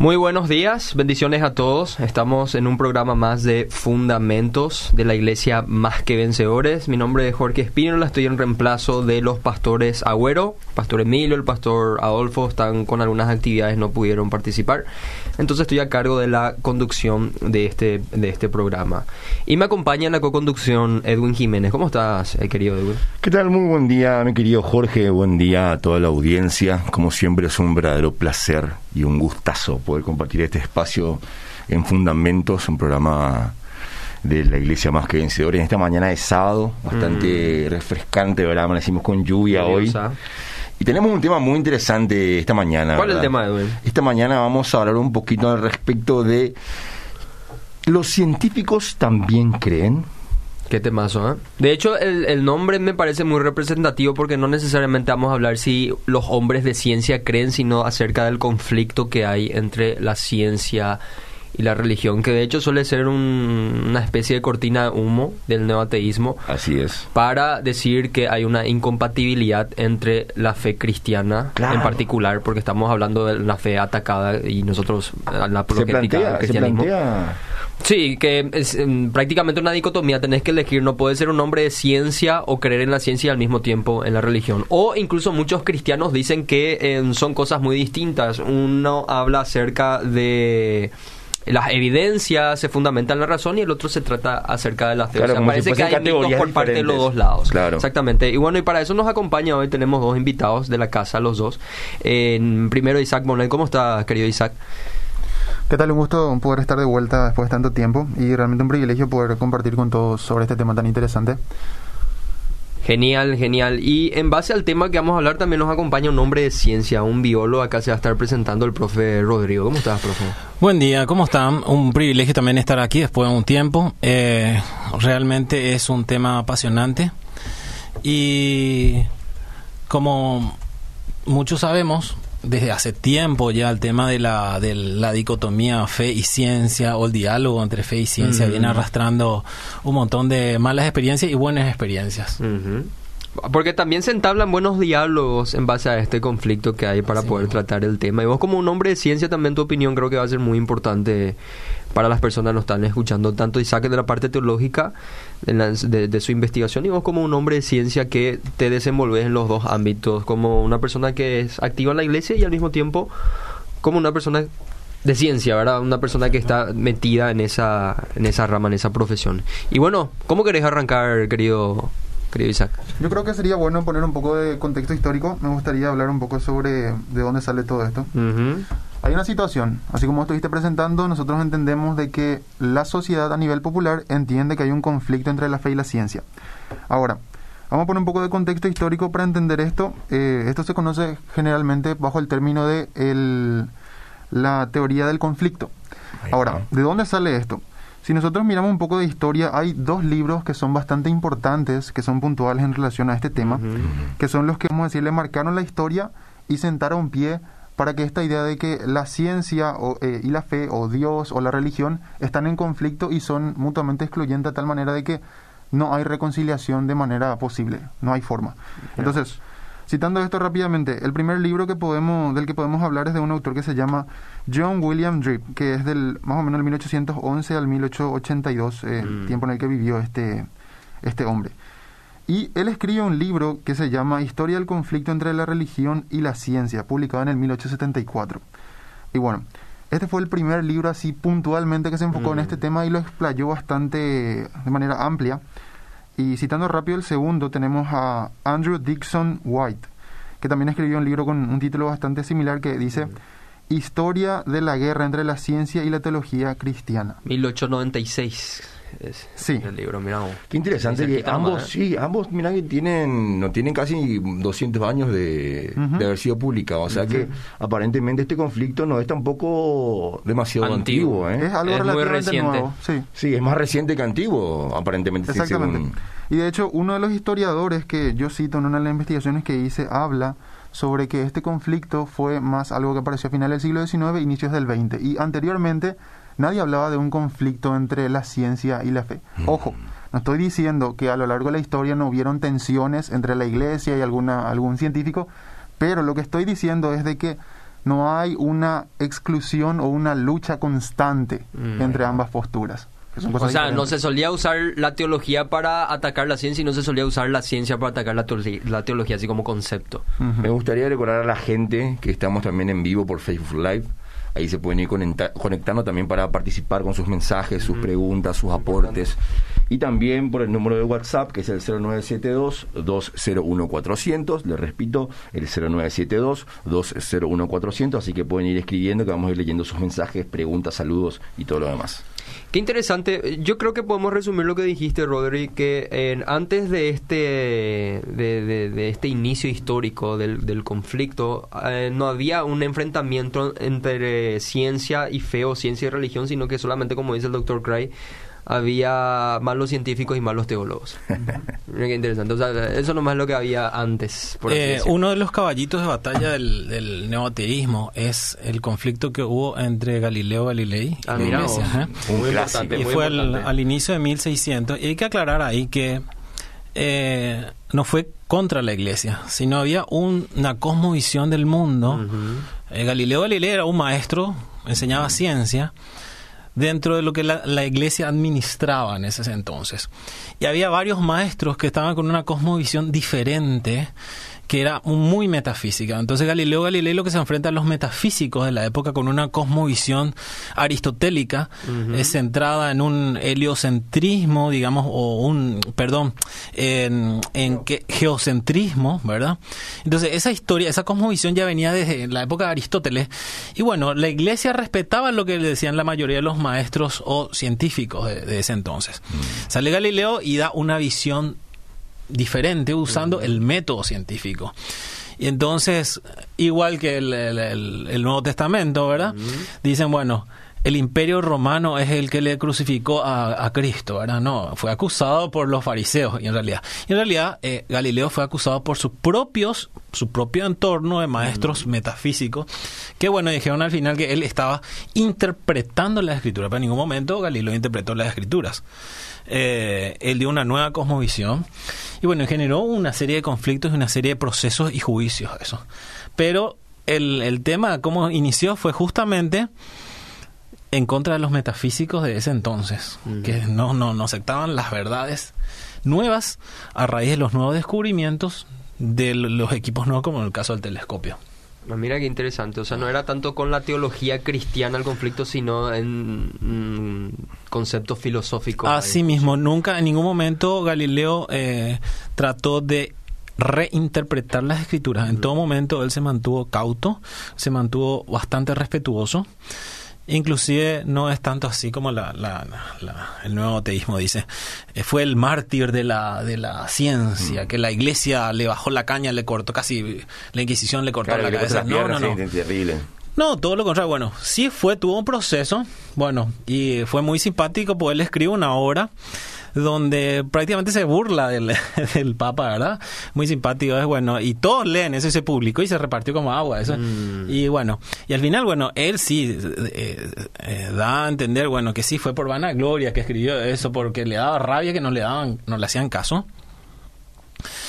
Muy buenos días, bendiciones a todos. Estamos en un programa más de Fundamentos de la Iglesia Más que Vencedores. Mi nombre es Jorge Espínola, estoy en reemplazo de los pastores Agüero, pastor Emilio, el pastor Adolfo, están con algunas actividades, no pudieron participar. Entonces estoy a cargo de la conducción de este, de este programa. Y me acompaña en la co-conducción Edwin Jiménez. ¿Cómo estás, eh, querido Edwin? ¿Qué tal? Muy buen día, mi querido Jorge. Buen día a toda la audiencia. Como siempre es un verdadero placer y un gustazo poder compartir este espacio en Fundamentos, un programa de la iglesia más que vencedores en esta mañana de sábado, bastante refrescante, ¿verdad? Amanecimos con lluvia hoy. Y tenemos un tema muy interesante esta mañana. ¿Cuál es el tema, Edwin? Esta mañana vamos a hablar un poquito al respecto de los científicos también creen. Qué temazo, ¿eh? De hecho, el, el, nombre me parece muy representativo porque no necesariamente vamos a hablar si los hombres de ciencia creen, sino acerca del conflicto que hay entre la ciencia y la religión, que de hecho suele ser un, una especie de cortina de humo del neoateísmo. Así es. Para decir que hay una incompatibilidad entre la fe cristiana Claro. en particular, porque estamos hablando de la fe atacada y nosotros la Se apologética del se cristianismo. plantea Sí, que es mm, prácticamente una dicotomía, tenés que elegir, no puedes ser un hombre de ciencia o creer en la ciencia y al mismo tiempo en la religión. O incluso muchos cristianos dicen que eh, son cosas muy distintas. Uno habla acerca de las evidencias se fundamentan en la razón y el otro se trata acerca de la fe. Claro, o sea, como parece si que hay mitos categorías por parte de los dos lados. Claro. Exactamente. Y bueno, y para eso nos acompaña hoy, tenemos dos invitados de la casa, los dos. En primero Isaac Monel, ¿cómo estás, querido Isaac? ¿Qué tal? Un gusto poder estar de vuelta después de tanto tiempo y realmente un privilegio poder compartir con todos sobre este tema tan interesante. Genial, genial. Y en base al tema que vamos a hablar, también nos acompaña un hombre de ciencia, un biólogo. Acá se va a estar presentando el profe Rodrigo. ¿Cómo estás, profe? Buen día, ¿cómo están? Un privilegio también estar aquí después de un tiempo. Eh, realmente es un tema apasionante y como muchos sabemos, desde hace tiempo ya el tema de la, de la dicotomía fe y ciencia o el diálogo entre fe y ciencia viene arrastrando un montón de malas experiencias y buenas experiencias. Porque también se entablan buenos diálogos en base a este conflicto que hay para Sí. poder tratar el tema. Y vos como un hombre de ciencia también tu opinión creo que va a ser muy importante para las personas que nos están escuchando. Tanto Isaac de la parte teológica de, la- de- de su investigación y vos como un hombre de ciencia que te desenvolves en los dos ámbitos. Como una persona que es activa en la iglesia y al mismo tiempo como una persona de ciencia, ¿verdad? Una persona que está metida en esa, en esa rama, en esa profesión. Y bueno, ¿cómo querés arrancar, querido, Isaac? Yo creo que sería bueno poner un poco de contexto histórico. Me gustaría hablar un poco sobre de dónde sale todo esto. Hay una situación, así como estuviste presentando, nosotros entendemos de que la sociedad a nivel popular entiende que hay un conflicto entre la fe y la ciencia. Ahora, vamos a poner un poco de contexto histórico para entender esto. Eh, esto se conoce generalmente bajo el término de el- la teoría del conflicto. Ahora. ¿de dónde sale esto? Si nosotros miramos un poco de historia, hay dos libros que son bastante importantes, que son puntuales en relación a este tema, que son los que, vamos a decir, le marcaron la historia y sentaron pie para que esta idea de que la ciencia o, eh, y la fe o Dios o la religión están en conflicto y son mutuamente excluyentes de tal manera de que no hay reconciliación de manera posible, no hay forma. Entonces, citando esto rápidamente, el primer libro que podemos, del que podemos hablar es de un autor que se llama John William Dripp, que es del más o menos el 1811 al 1882, eh, Mm. tiempo en el que vivió este, este hombre. Y él escribe un libro que se llama Historia del conflicto entre la religión y la ciencia, publicado en el 1874. Y bueno, este fue el primer libro así puntualmente que se enfocó en Mm. este tema y lo explayó bastante de manera amplia. Y citando rápido el segundo, tenemos a Andrew Dixon White, que también escribió un libro con un título bastante similar que dice Historia de la guerra entre la ciencia y la teología cristiana. 1896 es Sí. el libro, mira vos. Qué interesante que ambos, ¿eh? sí, ambos, mira que tienen, no tienen casi 200 años de, de haber sido publicados. O sea que aparentemente este conflicto no es tampoco demasiado Antiguo. antiguo, ¿eh? Es algo Es muy relativamente reciente. nuevo. Sí. Sí, es más reciente que antiguo, aparentemente. sí, Exactamente. según- Y de hecho, uno de los historiadores que yo cito en una de las investigaciones que hice habla sobre que este conflicto fue más algo que apareció a finales del siglo XIX, inicios del XX. Y anteriormente nadie hablaba de un conflicto entre la ciencia y la fe. Ojo, no estoy diciendo que a lo largo de la historia no hubieron tensiones entre la iglesia y alguna, algún científico, pero lo que estoy diciendo es de que no hay una exclusión o una lucha constante Mm. entre ambas posturas. que son O sea, no se solía usar la teología para atacar la ciencia y no se solía usar la ciencia para atacar la, teología- la teología así como concepto. Me gustaría recordar a la gente que estamos también en vivo por Facebook Live. Ahí se pueden ir conecta- conectando también para participar con sus mensajes, sus preguntas, sus aportes. Y también por el número de WhatsApp, que es el 0972-201-400. Le repito, el 0972-201-400. Así que pueden ir escribiendo, que vamos a ir leyendo sus mensajes, preguntas, saludos y todo lo demás. Qué interesante. Yo creo que podemos resumir lo que dijiste, Rodri, que eh, antes de este de, de- de este inicio histórico del, del conflicto, eh, no había un enfrentamiento entre ciencia y fe o ciencia y religión, sino que solamente, como dice el doctor Cray, había malos científicos y malos teólogos. Mira qué interesante. O sea, eso nomás es lo que había antes. por Eh, uno de los caballitos de batalla del, del neoateísmo es el conflicto que hubo entre Galileo Galilei y Ah, la iglesia. ¿eh? Un Muy clásico. importante, Y muy fue al, importante. al inicio de 1600. Y hay que aclarar ahí que eh, no fue contra la iglesia, sino había un- una cosmovisión del mundo. Eh, Galileo Galilei era un maestro, enseñaba ciencia dentro de lo que la, la iglesia administraba en ese entonces. Y había varios maestros que estaban con una cosmovisión diferente que era muy metafísica. Entonces Galileo Galilei lo que se enfrenta a los metafísicos de la época con una cosmovisión aristotélica es centrada en un heliocentrismo, digamos, o un, perdón, en, en que, geocentrismo, ¿verdad? Entonces esa historia, esa cosmovisión ya venía desde la época de Aristóteles y bueno, la iglesia respetaba lo que le decían la mayoría de los maestros o científicos de, de ese entonces. Sale Galileo y da una visión diferente usando el método científico. Y entonces, igual que el, el- el- el Nuevo Testamento, ¿verdad? Dicen, bueno, el imperio romano es el que le crucificó a, a Cristo, ¿verdad? No, fue acusado por los fariseos, y en realidad. Y en realidad, eh, Galileo fue acusado por sus propios, su propio entorno de maestros metafísicos, que bueno, dijeron al final que él estaba interpretando la escritura, pero en ningún momento Galileo interpretó las escrituras. Eh, él dio una nueva cosmovisión y bueno, generó una serie de conflictos y una serie de procesos y juicios eso. Pero el, el tema, cómo inició, fue justamente en contra de los metafísicos de ese entonces, que no, no, no aceptaban las verdades nuevas a raíz de los nuevos descubrimientos de los equipos nuevos, como en el caso del telescopio. Ah, Mira qué interesante, o sea, no era tanto con la teología cristiana el conflicto, sino en mm, conceptos filosóficos. Así mismo, nunca en ningún momento Galileo eh, trató de reinterpretar las escrituras. En todo momento él se mantuvo cauto, se mantuvo bastante respetuoso. Inclusive no es tanto así como la, la- la- el nuevo teísmo dice. Eh, fue el mártir de la, de la ciencia, que la iglesia le bajó la caña, le cortó casi, la Inquisición le cortó Claro, la cabeza. No, no, no. terrible. Todo lo contrario. Bueno, sí fue, tuvo un proceso, bueno, y fue muy simpático, porque él escribe una obra donde prácticamente se burla del, del Papa, ¿verdad? Muy simpático, es bueno, y todos leen eso y se publicó y se repartió como agua, eso. Mm. Y bueno, y al final, bueno, él sí eh, eh, da a entender, bueno, que sí fue por vanagloria que escribió eso, porque le daba rabia que no le daban, no le hacían caso.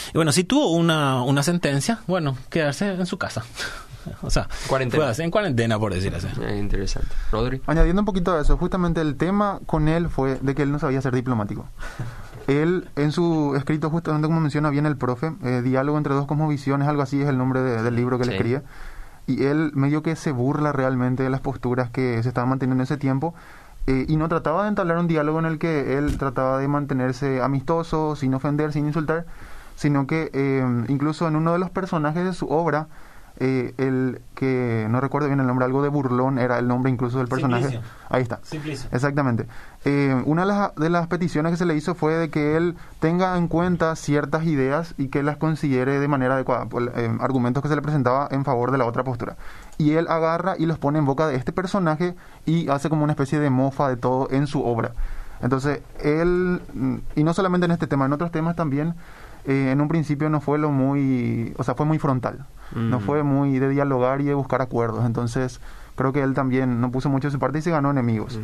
Y bueno, sí tuvo una, una sentencia, bueno, quedarse en su casa. O sea, Cuarentena. fue así, en cuarentena, por decir así. Eh, interesante. Rodri. Añadiendo un poquito a eso, justamente el tema con él fue de que él no sabía ser diplomático. Él, en su escrito, justamente como menciona bien el profe, eh, Diálogo entre dos cosmovisiones, algo así es el nombre de- del libro que él Sí. escribe, y él medio que se burla realmente de las posturas que se estaban manteniendo en ese tiempo, eh, y no trataba de entablar un diálogo en el que él trataba de mantenerse amistoso, sin ofender, sin insultar, sino que eh, incluso en uno de los personajes de su obra, eh, el que no recuerdo bien el nombre, algo de burlón era el nombre incluso del personaje. Simplicio. Ahí está. Simplicio. Exactamente. Eh, una de las, de las peticiones que se le hizo fue de que él tenga en cuenta ciertas ideas y que las considere de manera adecuada, eh, argumentos que se le presentaba en favor de la otra postura. Y él agarra y los pone en boca de este personaje y hace como una especie de mofa de todo en su obra. Entonces, él, mm, y no solamente en este tema, en otros temas también, eh, en un principio no fue lo muy, o sea, fue muy frontal. No fue muy de dialogar y de buscar acuerdos. Entonces, creo que él también no puso mucho de su parte y se ganó enemigos.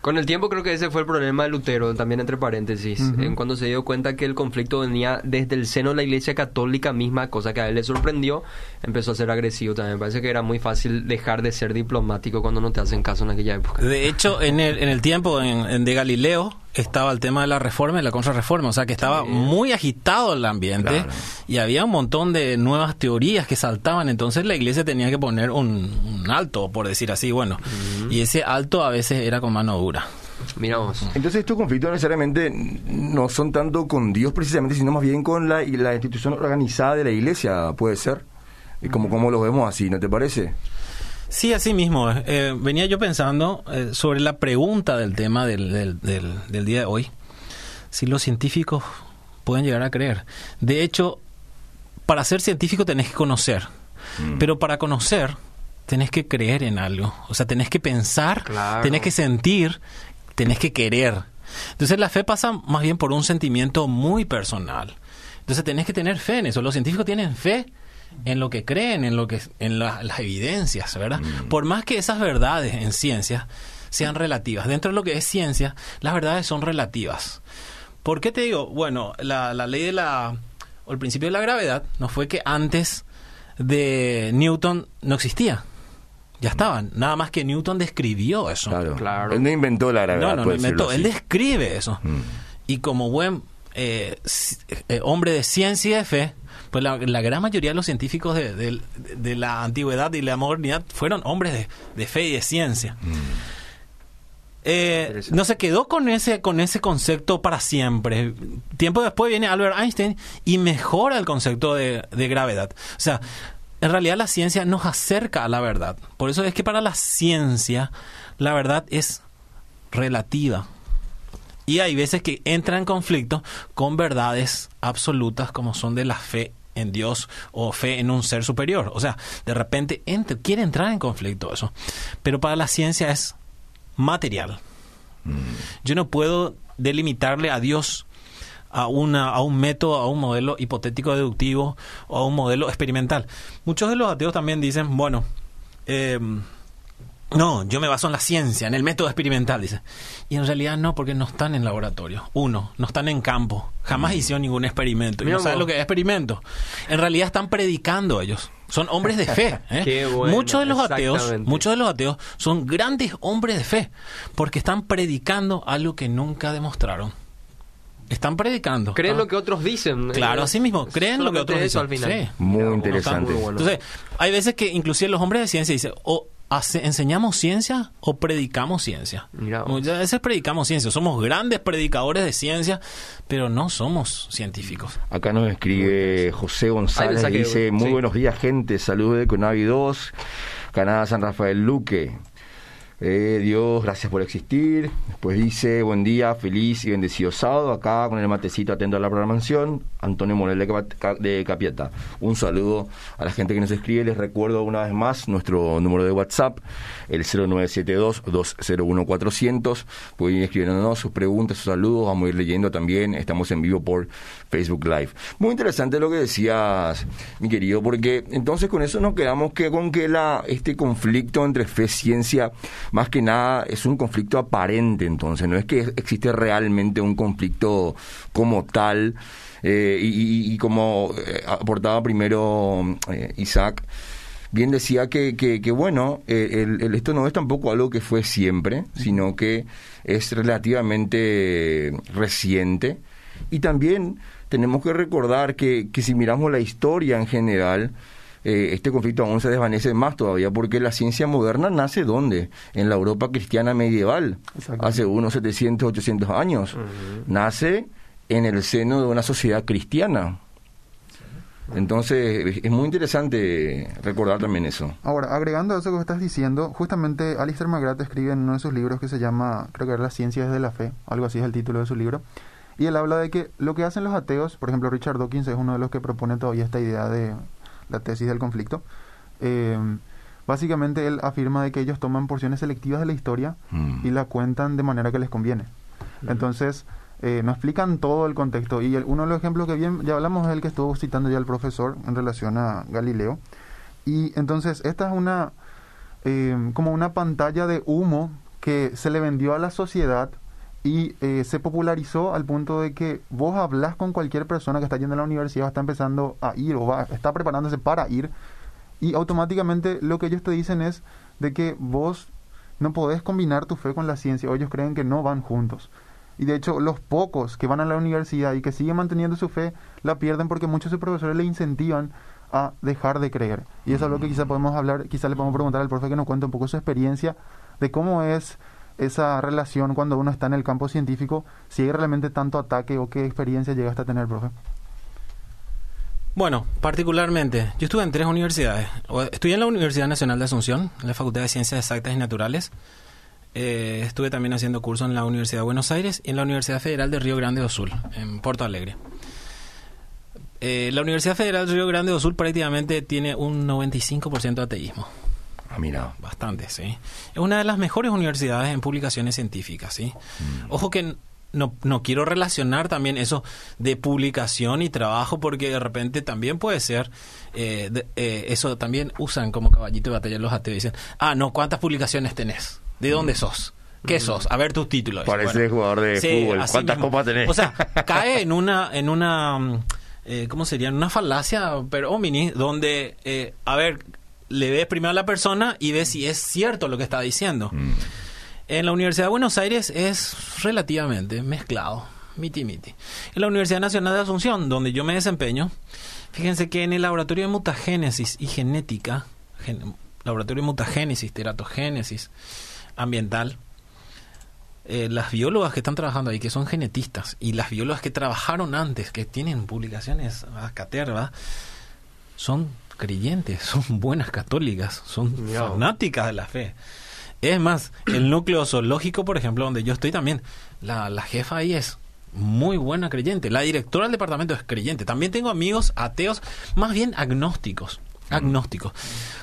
Con el tiempo creo que ese fue el problema de Lutero, también entre paréntesis, en cuando se dio cuenta que el conflicto venía desde el seno de la Iglesia Católica misma, cosa que a él le sorprendió, empezó a ser agresivo también. Me parece que era muy fácil dejar de ser diplomático cuando no te hacen caso en aquella época. De hecho, en el, en el tiempo en, en de Galileo estaba el tema de la reforma y la contrarreforma, o sea que estaba muy agitado el ambiente Claro. y había un montón de nuevas teorías que saltaban, entonces la iglesia tenía que poner un, un alto, por decir así, bueno, y ese alto a veces era con mano dura. Mira vos. Entonces estos conflictos necesariamente no son tanto con Dios precisamente, sino más bien con la, y la institución organizada de la iglesia, puede ser. Y como, como lo vemos así, ¿no te parece? Sí, así mismo. eh, venía yo pensando eh, sobre la pregunta del tema del, del, del- del día de hoy. Si los científicos pueden llegar a creer. De hecho, para ser científico tenés que conocer. Mm. Pero para conocer, tenés que creer en algo. O sea, tenés que pensar, Claro. tenés que sentir, tenés que querer. Entonces la fe pasa más bien por un sentimiento muy personal. Entonces tenés que tener fe en eso. Los científicos tienen fe en lo que creen, en lo que en la- las evidencias, ¿verdad? Por más que esas verdades en ciencia sean relativas, dentro de lo que es ciencia, las verdades son relativas. ¿Por qué te digo? Bueno, la, la ley de la o el principio de la gravedad no fue que antes de Newton no existía. Ya estaban. Nada más que Newton describió eso. Claro. Claro. Él no inventó la gravedad. No, no, no inventó. Él describe eso. Mm. Y como buen eh, eh, hombre de ciencia y de fe, pues la, la gran mayoría de los científicos de, de- de la antigüedad y la modernidad fueron hombres de, de fe y de ciencia. Eh, Interesante. no se quedó con ese con ese concepto para siempre. Tiempo después viene Albert Einstein y mejora el concepto de, de gravedad. O sea, en realidad la ciencia nos acerca a la verdad. Por eso es que para la ciencia la verdad es relativa. Y hay veces que entra en conflicto con verdades absolutas como son de la fe en Dios o fe en un ser superior. O sea, de repente ent- quiere entrar en conflicto eso. Pero para la ciencia es material. Yo no puedo delimitarle a Dios a, una, a un método, a un modelo hipotético deductivo o a un modelo experimental. Muchos de los ateos también dicen, bueno, eh, no, yo me baso en la ciencia, en el método experimental, dice. Y en realidad no, porque no están en laboratorio. Uno, no están en campo. Jamás hicieron ningún experimento. Y no saben lo que es experimento. En realidad están predicando ellos. Son hombres de fe. ¿eh? Qué bueno, muchos de los ateos, muchos de los ateos son grandes hombres de fe, porque están predicando algo que nunca demostraron. Están predicando. Creen Ah. lo que otros dicen. Claro, Eh, así mismo, creen lo que otros eso dicen. al final. Sí. Muy interesante. está muy bueno. Entonces, hay veces que inclusive los hombres de ciencia dicen, o hace- enseñamos ciencia o predicamos ciencia. Muchas veces predicamos ciencia, somos grandes predicadores de ciencia, pero no somos científicos. Acá nos escribe José González, que- dice, muy sí. buenos días gente, saludos de Conavi 2, Canadá San Rafael Luque. Eh, Dios, gracias por existir. Después dice, buen día, feliz y bendecido sábado, acá con el matecito atento a la programación, Antonio Morel de, de Capieta. Un saludo a la gente que nos escribe, les recuerdo una vez más nuestro número de WhatsApp, el 0972-201-400. Pueden ir escribiéndonos sus preguntas, sus saludos, vamos a ir leyendo también, estamos en vivo por Facebook Live. Muy interesante lo que decías, mi querido, porque entonces con eso nos quedamos que con que la este conflicto entre fe y ciencia, más que nada, es un conflicto aparente, entonces, no es que existe realmente un conflicto como tal, eh, y, y- como eh, aportaba primero eh, Isaac, bien decía que, que, que bueno, eh, el- el- esto no es tampoco algo que fue siempre, sino que es relativamente reciente. Y también tenemos que recordar que, que si miramos la historia en general, eh, este conflicto aún se desvanece más todavía, porque la ciencia moderna nace ¿dónde? En la Europa cristiana medieval, hace unos 700, 800 años. Nace en el seno de una sociedad cristiana. Entonces, es muy interesante recordar también eso. Ahora, agregando a eso que estás diciendo, justamente Alistair McGrath escribe en uno de sus libros que se llama, creo que era Las ciencias de la fe, algo así es el título de su libro, y él habla de que lo que hacen los ateos, por ejemplo Richard Dawkins es uno de los que propone todavía esta idea de la tesis del conflicto, eh, básicamente él afirma de que ellos toman porciones selectivas de la historia Mm. y la cuentan de manera que les conviene. Entonces, eh, no explican todo el contexto. Y el- uno de los ejemplos que bien, ya hablamos es el que estuvo citando ya el profesor en relación a Galileo. Y entonces, esta es una, eh, como una pantalla de humo que se le vendió a la sociedad y eh, se popularizó al punto de que vos hablas con cualquier persona que está yendo a la universidad, está empezando a ir o va, está preparándose para ir y automáticamente lo que ellos te dicen es de que vos no podés combinar tu fe con la ciencia o ellos creen que no van juntos. Y de hecho, los pocos que van a la universidad y que siguen manteniendo su fe, la pierden porque muchos de sus profesores le incentivan a dejar de creer. Y eso es lo que quizá podemos hablar, quizá le podemos preguntar al profe que nos cuente un poco su experiencia de cómo es esa relación cuando uno está en el campo científico, si hay realmente tanto ataque o qué experiencia llegaste a tener, profe. Bueno, particularmente, yo estuve en tres universidades. Estudié en la Universidad Nacional de Asunción, en la Facultad de Ciencias Exactas y Naturales. Eh, estuve también haciendo curso en la Universidad de Buenos Aires y en la Universidad Federal de Río Grande do Sul, en Porto Alegre. Eh, la Universidad Federal de Río Grande do Sul prácticamente tiene un 95% de ateísmo. Ah, mira. Bastante, sí. Es una de las mejores universidades en publicaciones científicas, ¿sí? Mm. Ojo que no, no quiero relacionar también eso de publicación y trabajo porque de repente también puede ser eh, eh, eso también usan como caballito de batalla los ateos dicen ah no cuántas publicaciones tenés de dónde mm. sos ¿Qué mm. sos? A ver tus títulos. Parece jugador de fútbol. ¿Cuántas copas tenés? O sea, cae en una, en una, eh, ¿cómo sería? En una falacia, pero mini, donde, eh, a ver, le ves primero a la persona y ves si es cierto lo que está diciendo. En la Universidad de Buenos Aires es relativamente mezclado, miti miti. En la Universidad Nacional de Asunción, donde yo me desempeño, fíjense que en el laboratorio de mutagénesis y genética, laboratorio de mutagénesis, teratogénesis ambiental, eh, las biólogas que están trabajando ahí, que son genetistas, y las biólogas que trabajaron antes, que tienen publicaciones a caterva, son creyentes, son buenas católicas, son fanáticas de la fe. Es más, el núcleo zoológico, por ejemplo, donde yo estoy también, la, la jefa ahí es muy buena creyente. La directora del departamento es creyente. También tengo amigos ateos, más bien agnósticos. Agnósticos.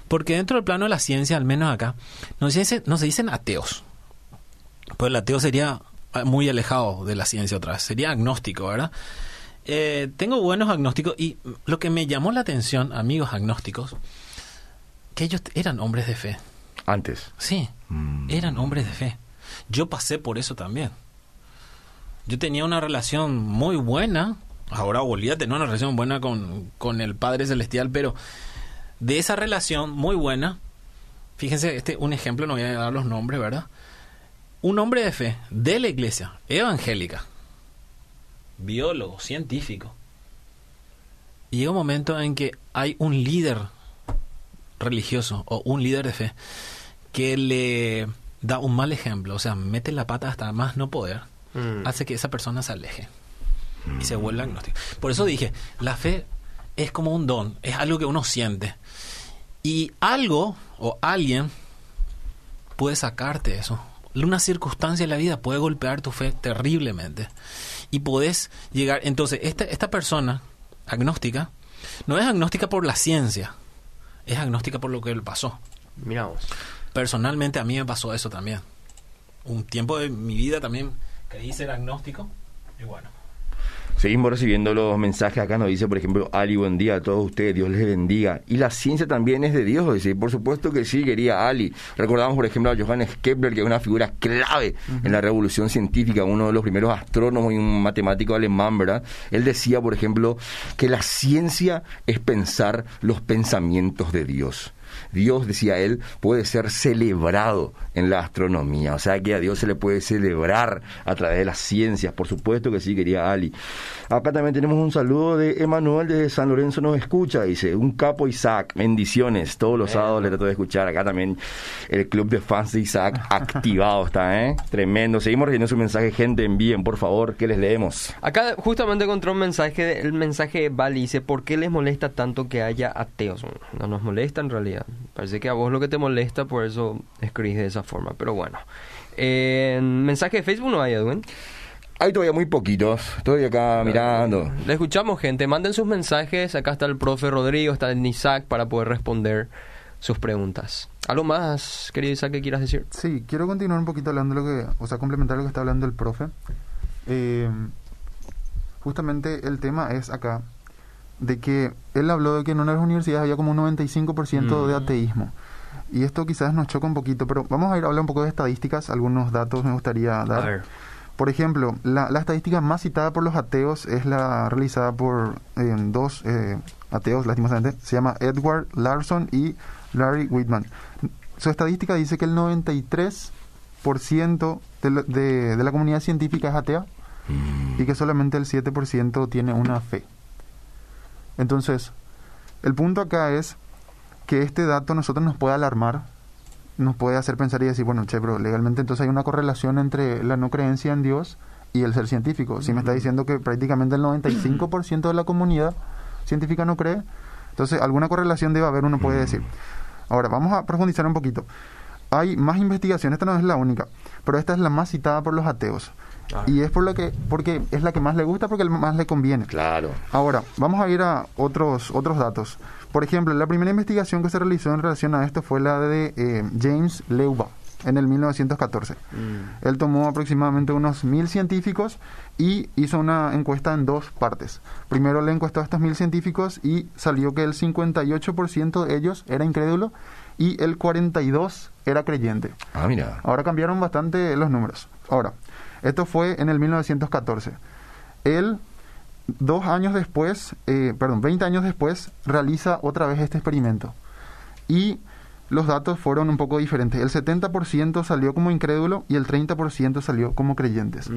Porque dentro del plano de la ciencia, al menos acá, no se, dice, no se dicen ateos. Pues el ateo sería muy alejado de la ciencia otra vez. Sería agnóstico, ¿verdad? Eh, tengo buenos agnósticos y lo que me llamó la atención, amigos agnósticos, que ellos eran hombres de fe. Antes. Sí, mm. eran hombres de fe. Yo pasé por eso también. Yo tenía una relación muy buena, ahora volví a tener una relación buena con, con el Padre Celestial, pero de esa relación muy buena, fíjense, este un ejemplo, no voy a dar los nombres, ¿verdad? Un hombre de fe de la iglesia evangélica, biólogo, científico. Y llega un momento en que hay un líder religioso o un líder de fe que le da un mal ejemplo, o sea, mete la pata hasta más no poder, mm. hace que esa persona se aleje y se vuelva agnóstico. Por eso dije, la fe es como un don, es algo que uno siente. Y algo o alguien puede sacarte eso. Una circunstancia de la vida puede golpear tu fe terriblemente. Y podés llegar. Entonces, esta, esta persona agnóstica no es agnóstica por la ciencia, es agnóstica por lo que le pasó. Miramos personalmente a mí me pasó eso también. Un tiempo de mi vida también creí ser agnóstico y bueno. Seguimos recibiendo los mensajes acá, nos dice, por ejemplo, Ali, buen día a todos ustedes, Dios les bendiga. Y la ciencia también es de Dios, dice, por supuesto que sí, quería Ali. Recordamos, por ejemplo, a Johannes Kepler, que es una figura clave en la revolución científica, uno de los primeros astrónomos y un matemático alemán, ¿verdad? Él decía, por ejemplo, que la ciencia es pensar los pensamientos de Dios. Dios, decía él, puede ser celebrado en la astronomía. O sea que a Dios se le puede celebrar a través de las ciencias. Por supuesto que sí, quería Ali. Acá también tenemos un saludo de Emanuel de San Lorenzo nos escucha. Dice, un capo Isaac, bendiciones. Todos los sábados le trato de escuchar. Acá también el club de fans de Isaac activado está, ¿eh? Tremendo. Seguimos recibiendo su mensaje, gente, envíen, por favor, que les leemos. Acá justamente encontré un mensaje, el mensaje de Bali dice, ¿por qué les molesta tanto que haya ateos? No nos molesta en realidad. Parece que a vos lo que te molesta, por eso escribís de esa forma. Pero bueno. En mensaje de Facebook no hay, Edwin. Hay todavía muy poquitos. Estoy acá mirando. Le escuchamos, gente. Manden sus mensajes. Acá está el profe Rodrigo, está el Isaac para poder responder sus preguntas. ¿Algo más, querido Isaac, que quieras decir? Sí, quiero continuar un poquito hablando de lo que, o sea, complementar lo que está hablando el profe. Eh, justamente el tema es acá de que él habló de que en una de las universidades había como un 95% de mm. ateísmo. Y esto quizás nos choca un poquito, pero vamos a ir a hablar un poco de estadísticas, algunos datos me gustaría dar. A ver. Por ejemplo, la, la estadística más citada por los ateos es la realizada por eh, dos eh, ateos, lastimosamente, se llama Edward Larson y Larry Whitman. Su estadística dice que el 93% de de, de la comunidad científica es atea y que solamente el 7% tiene una fe. Entonces, el punto acá es que este dato a nosotros nos puede alarmar, nos puede hacer pensar y decir, bueno, che, pero legalmente entonces hay una correlación entre la no creencia en Dios y el ser científico. Si me está diciendo que prácticamente el 95% de la comunidad científica no cree, entonces alguna correlación debe haber, uno puede decir. Ahora, vamos a profundizar un poquito. Hay más investigación, esta no es la única, pero esta es la más citada por los ateos. Y es por lo que, porque es la que más le gusta, porque más le conviene. Claro. Ahora, vamos a ir a otros, otros datos. Por ejemplo, la primera investigación que se realizó en relación a esto fue la de eh, James Leuba en el 1914. Él tomó aproximadamente unos mil científicos y hizo una encuesta en dos partes. Primero le encuestó a estos mil científicos y salió que el 58% de ellos era incrédulo y el 42% era creyente. Ah, mira. Ahora cambiaron bastante los números. Ahora, esto fue en el 1914. Él, dos años después, eh, perdón, 20 años después, realiza otra vez este experimento. Y los datos fueron un poco diferentes. El 70% salió como incrédulo y el 30% salió como creyentes.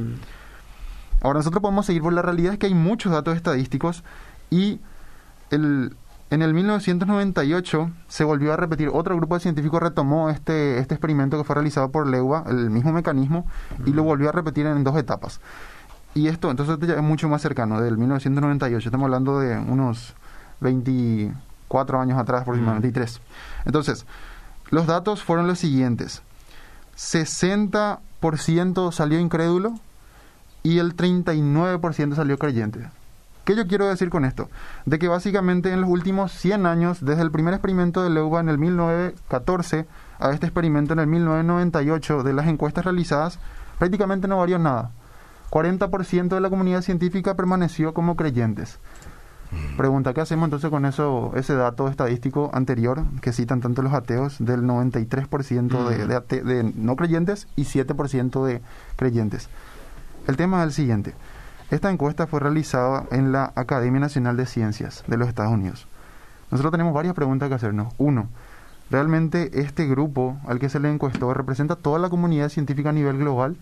Ahora nosotros podemos seguir por la realidad es que hay muchos datos estadísticos y el, en el 1998 se volvió a repetir, otro grupo de científicos retomó este, este experimento que fue realizado por Lewa, el mismo mecanismo, y lo volvió a repetir en dos etapas. Y esto, entonces, ya es mucho más cercano, del 1998, estamos hablando de unos 24 años atrás, aproximadamente, 23. Entonces, los datos fueron los siguientes. 60% salió incrédulo y el 39% salió creyente. ¿Qué yo quiero decir con esto? De que básicamente en los últimos 100 años, desde el primer experimento de Leuba en el 1914 a este experimento en el 1998 de las encuestas realizadas, prácticamente no varió nada. 40% de la comunidad científica permaneció como creyentes. Pregunta, ¿qué hacemos entonces con eso, ese dato estadístico anterior que citan tanto los ateos del 93% de, de, ate- de no creyentes y 7% de creyentes? El tema es el siguiente. Esta encuesta fue realizada en la Academia Nacional de Ciencias de los Estados Unidos. Nosotros tenemos varias preguntas que hacernos. Uno, ¿realmente este grupo al que se le encuestó representa toda la comunidad científica a nivel global?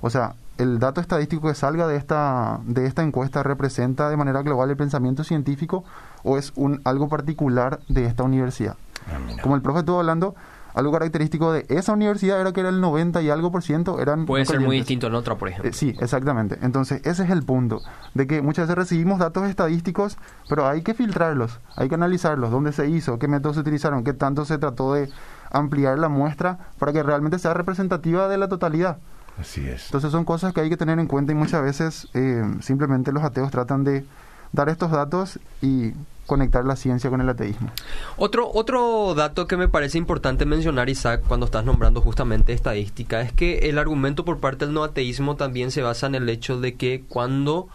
O sea, ¿el dato estadístico que salga de esta, de esta encuesta representa de manera global el pensamiento científico o es un, algo particular de esta universidad? Ah, mira. Como el profe estuvo hablando, algo característico de esa universidad era que era el 90 y algo por ciento eran Puede ser muy distinto en otra, por ejemplo. Eh, sí, exactamente. Entonces, ese es el punto, de que muchas veces recibimos datos estadísticos, pero hay que filtrarlos, hay que analizarlos, dónde se hizo, qué métodos se utilizaron, qué tanto se trató de ampliar la muestra para que realmente sea representativa de la totalidad. Así es. Entonces son cosas que hay que tener en cuenta y muchas veces eh, simplemente los ateos tratan de dar estos datos y conectar la ciencia con el ateísmo. Otro, otro dato que me parece importante mencionar, Isaac, cuando estás nombrando justamente estadística, es que el argumento por parte del no ateísmo también se basa en el hecho de que cuando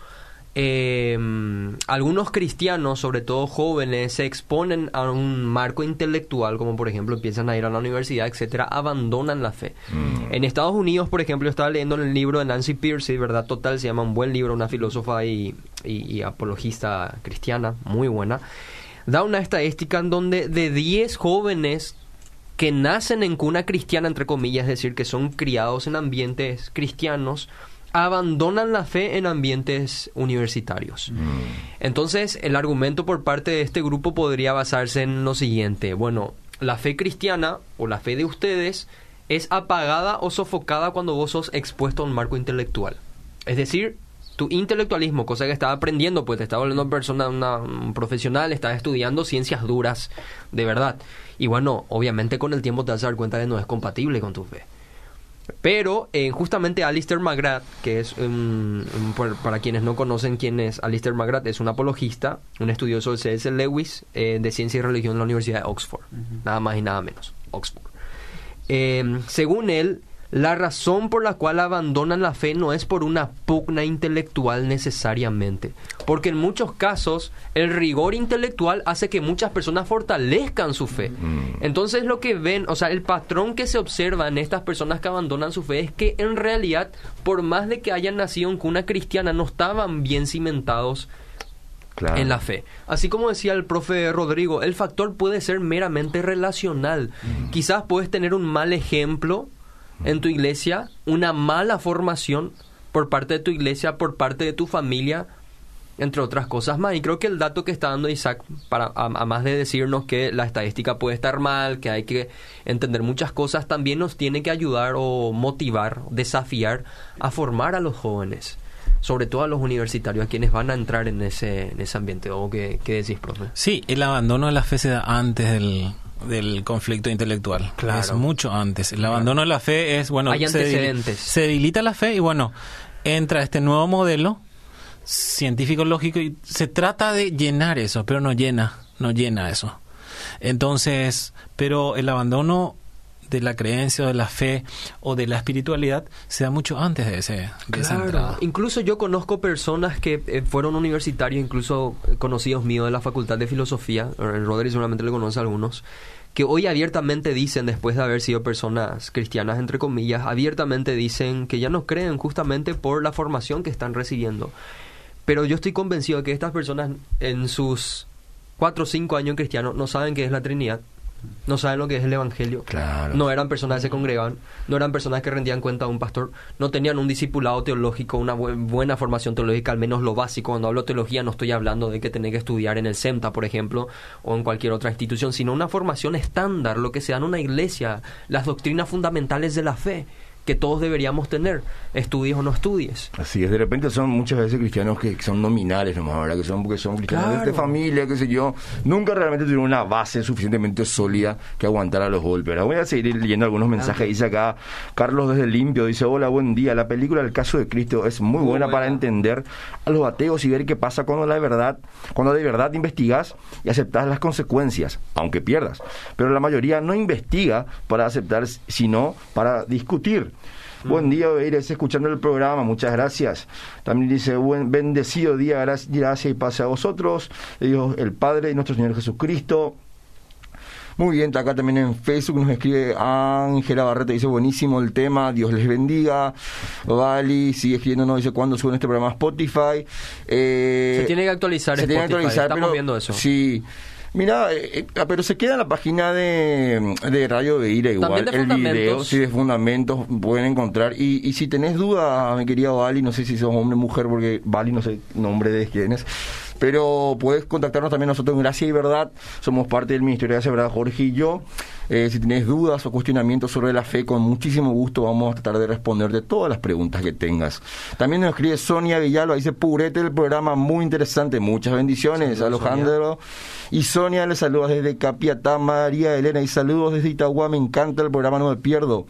eh, algunos cristianos, sobre todo jóvenes, se exponen a un marco intelectual, como por ejemplo empiezan a ir a la universidad, etcétera, abandonan la fe. Mm. En Estados Unidos, por ejemplo, estaba leyendo el libro de Nancy Pierce, Verdad Total, se llama un buen libro, una filósofa y, y- y apologista cristiana, muy buena. Da una estadística en donde de 10 jóvenes que nacen en cuna cristiana, entre comillas, es decir, que son criados en ambientes cristianos, abandonan la fe en ambientes universitarios. Entonces, el argumento por parte de este grupo podría basarse en lo siguiente. Bueno, la fe cristiana o la fe de ustedes es apagada o sofocada cuando vos sos expuesto a un marco intelectual. Es decir, tu intelectualismo, cosa que estás aprendiendo, pues te estás volviendo persona, una, un profesional, estás estudiando ciencias duras, de verdad. Y bueno, obviamente con el tiempo te vas a dar cuenta de que no es compatible con tu fe. Pero eh, justamente Alistair McGrath, que es un- por- para quienes no conocen quién es Alistair McGrath, es un apologista, un estudioso de C.S. Lewis eh, de Ciencia y Religión en la Universidad de Oxford, nada más y nada menos, Oxford. Eh, según él, la razón por la cual abandonan la fe no es por una pugna intelectual necesariamente, porque en muchos casos el rigor intelectual hace que muchas personas fortalezcan su fe. Mm. Entonces lo que ven, o sea, el patrón que se observa en estas personas que abandonan su fe es que en realidad, por más de que hayan nacido en cuna cristiana, no estaban bien cimentados Claro. en la fe. Así como decía el profe Rodrigo, el factor puede ser meramente relacional. Quizás puedes tener un mal ejemplo en tu iglesia, una mala formación por parte de tu iglesia, por parte de tu familia, entre otras cosas más. Y creo que el dato que está dando Isaac, para, a, a más de decirnos que la estadística puede estar mal, que hay que entender muchas cosas, también nos tiene que ayudar o motivar, desafiar a formar a los jóvenes. Sobre todo a los universitarios, a quienes van a entrar en ese, en ese ambiente. ¿O qué, qué decís, profe? Sí, el abandono de la fe se da antes del, del conflicto intelectual. Claro. Es mucho antes. El abandono de la fe es, bueno, Hay antecedentes. se debilita la fe y bueno, entra este nuevo modelo científico lógico y se trata de llenar eso, pero no llena, no llena eso. Entonces, pero el abandono de la creencia o de la fe o de la espiritualidad se da mucho antes de, ese, de esa entrada. Incluso yo conozco personas que eh, fueron universitarios, incluso eh, conocidos míos de la Facultad de Filosofía, el Rodri seguramente le conoce a algunos, que hoy abiertamente dicen, después de haber sido personas cristianas, entre comillas, abiertamente dicen que ya no creen justamente por la formación que están recibiendo. Pero yo estoy convencido de que estas personas en sus cuatro o cinco años cristianos no saben qué es la Trinidad, no saben lo que es el Evangelio. Claro. No eran personas que se congregaban, no eran personas que rendían cuenta a un pastor, no tenían un discipulado teológico, una buen- buena formación teológica, al menos lo básico. Cuando hablo de teología no estoy hablando de que tenés que estudiar en el SEMTA, por ejemplo, o en cualquier otra institución, sino una formación estándar, lo que se da en una iglesia, las doctrinas fundamentales de la fe que todos deberíamos tener, estudies o no estudies. Así es, de repente son muchas veces cristianos que son nominales nomás, ¿verdad? Que son porque son cristianos de- familia, qué sé yo. Nunca realmente tuvieron una base suficientemente sólida que aguantara los golpes. Ahora voy a seguir leyendo algunos mensajes. Dice acá, Carlos desde Limpio, dice, hola, buen día. La película El caso de Cristo es muy, Muy buena, buena. para entender a los ateos y ver qué pasa cuando la verdad, cuando de verdad investigas y aceptas las consecuencias, aunque pierdas. Pero la mayoría no investiga para aceptar, sino para discutir. Buen día, Eires, escuchando el programa, muchas gracias. También dice, buen bendecido día, gracias, gracia y paz a vosotros, Dios el Padre y nuestro Señor Jesucristo. Muy bien, acá también en Facebook nos escribe Ángela Barreto, dice buenísimo el tema, Dios les bendiga. Vali sigue escribiéndonos, dice cuándo suben este programa a Spotify. Eh, Se tiene que actualizar se tiene que actualizar, estamos pero- viendo eso. Sí. Mira, eh, eh, ah, pero se queda en la página de, de Radio Beira igual. El video, sí, de fundamentos pueden encontrar. Y, y si tenés duda, mi querida Vali, no sé si sos hombre o mujer, porque Vali no sé nombre de quién es. Pero puedes contactarnos también nosotros en Gracia y Verdad. Somos parte del Ministerio de Gracia y Verdad, Jorge y yo. Eh, si tenés dudas o cuestionamientos sobre la fe, con muchísimo gusto vamos a tratar de responderte todas las preguntas que tengas. También nos escribe Sonia Villalba, dice Purete el programa, muy interesante. Muchas bendiciones, Alejandro. Y Sonia le saluda desde Capiatá, María Elena, y saludos desde Itagua, me encanta el programa, no me pierdo.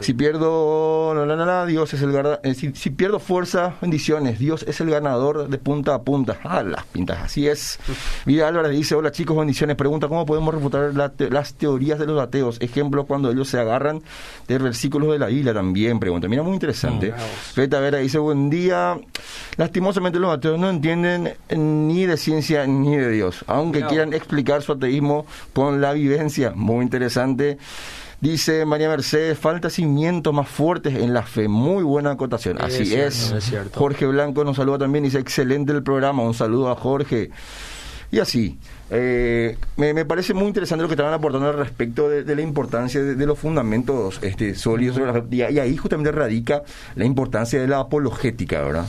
Si pierdo, no, no, Dios es el eh, si, si pierdo fuerza, bendiciones, Dios es el ganador de punta a punta. Ah, las pintas, así es. Vida Álvarez dice, hola chicos, bendiciones, pregunta, ¿cómo podemos refutar la te- las teorías de los ateos? Ejemplo, cuando ellos se agarran de versículos de la Biblia también, pregunta. Mira, muy interesante. Beta Vera dice, buen día. Lastimosamente los ateos no entienden ni de ciencia ni de Dios, aunque quieran explicar su ateísmo con la vivencia. Muy interesante. Dice María Mercedes, falta cimientos más fuertes en la fe. Muy buena acotación. Es Así cierto, es. es. Jorge Blanco nos saluda también. Dice, excelente el programa. Un saludo a Jorge. Y así. Eh, me, me parece muy interesante lo que estaban aportando al respecto de, de la importancia de, de los fundamentos este, sólidos. sobre la fe. y, y ahí justamente radica la importancia de la apologética, ¿verdad?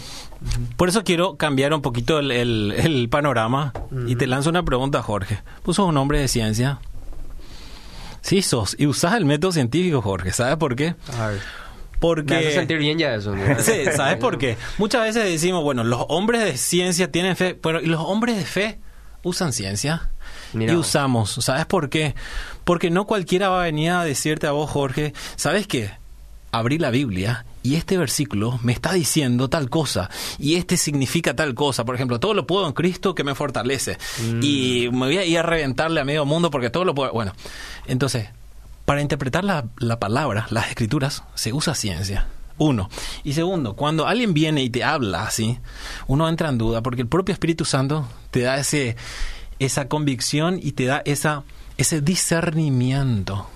Por eso quiero cambiar un poquito el, el- el panorama y te lanzo una pregunta, Jorge. ¿Vos sos un hombre de ciencia? Sí, sos. Y usás el método científico, Jorge. ¿Sabes por qué? A ver. Porque... Me hace sentir bien ya eso. ¿no? Sí, ¿sabes por qué? Muchas veces decimos, bueno, los hombres de ciencia tienen fe, pero ¿y los hombres de fe usan ciencia? Mira y usamos. ¿Sabes por qué? Porque no cualquiera va a venir a decirte a vos, Jorge, ¿sabes qué? Abrí la Biblia y este versículo me está diciendo tal cosa y este significa tal cosa. Por ejemplo, todo lo puedo en Cristo que me fortalece. Mm. Y me voy a ir a reventarle a medio mundo porque todo lo puedo. Bueno, entonces, para interpretar la, la palabra, las escrituras, se usa ciencia. Uno. Y segundo, cuando alguien viene y te habla así, uno entra en duda porque el propio Espíritu Santo te da ese, esa convicción y te da esa, ese discernimiento.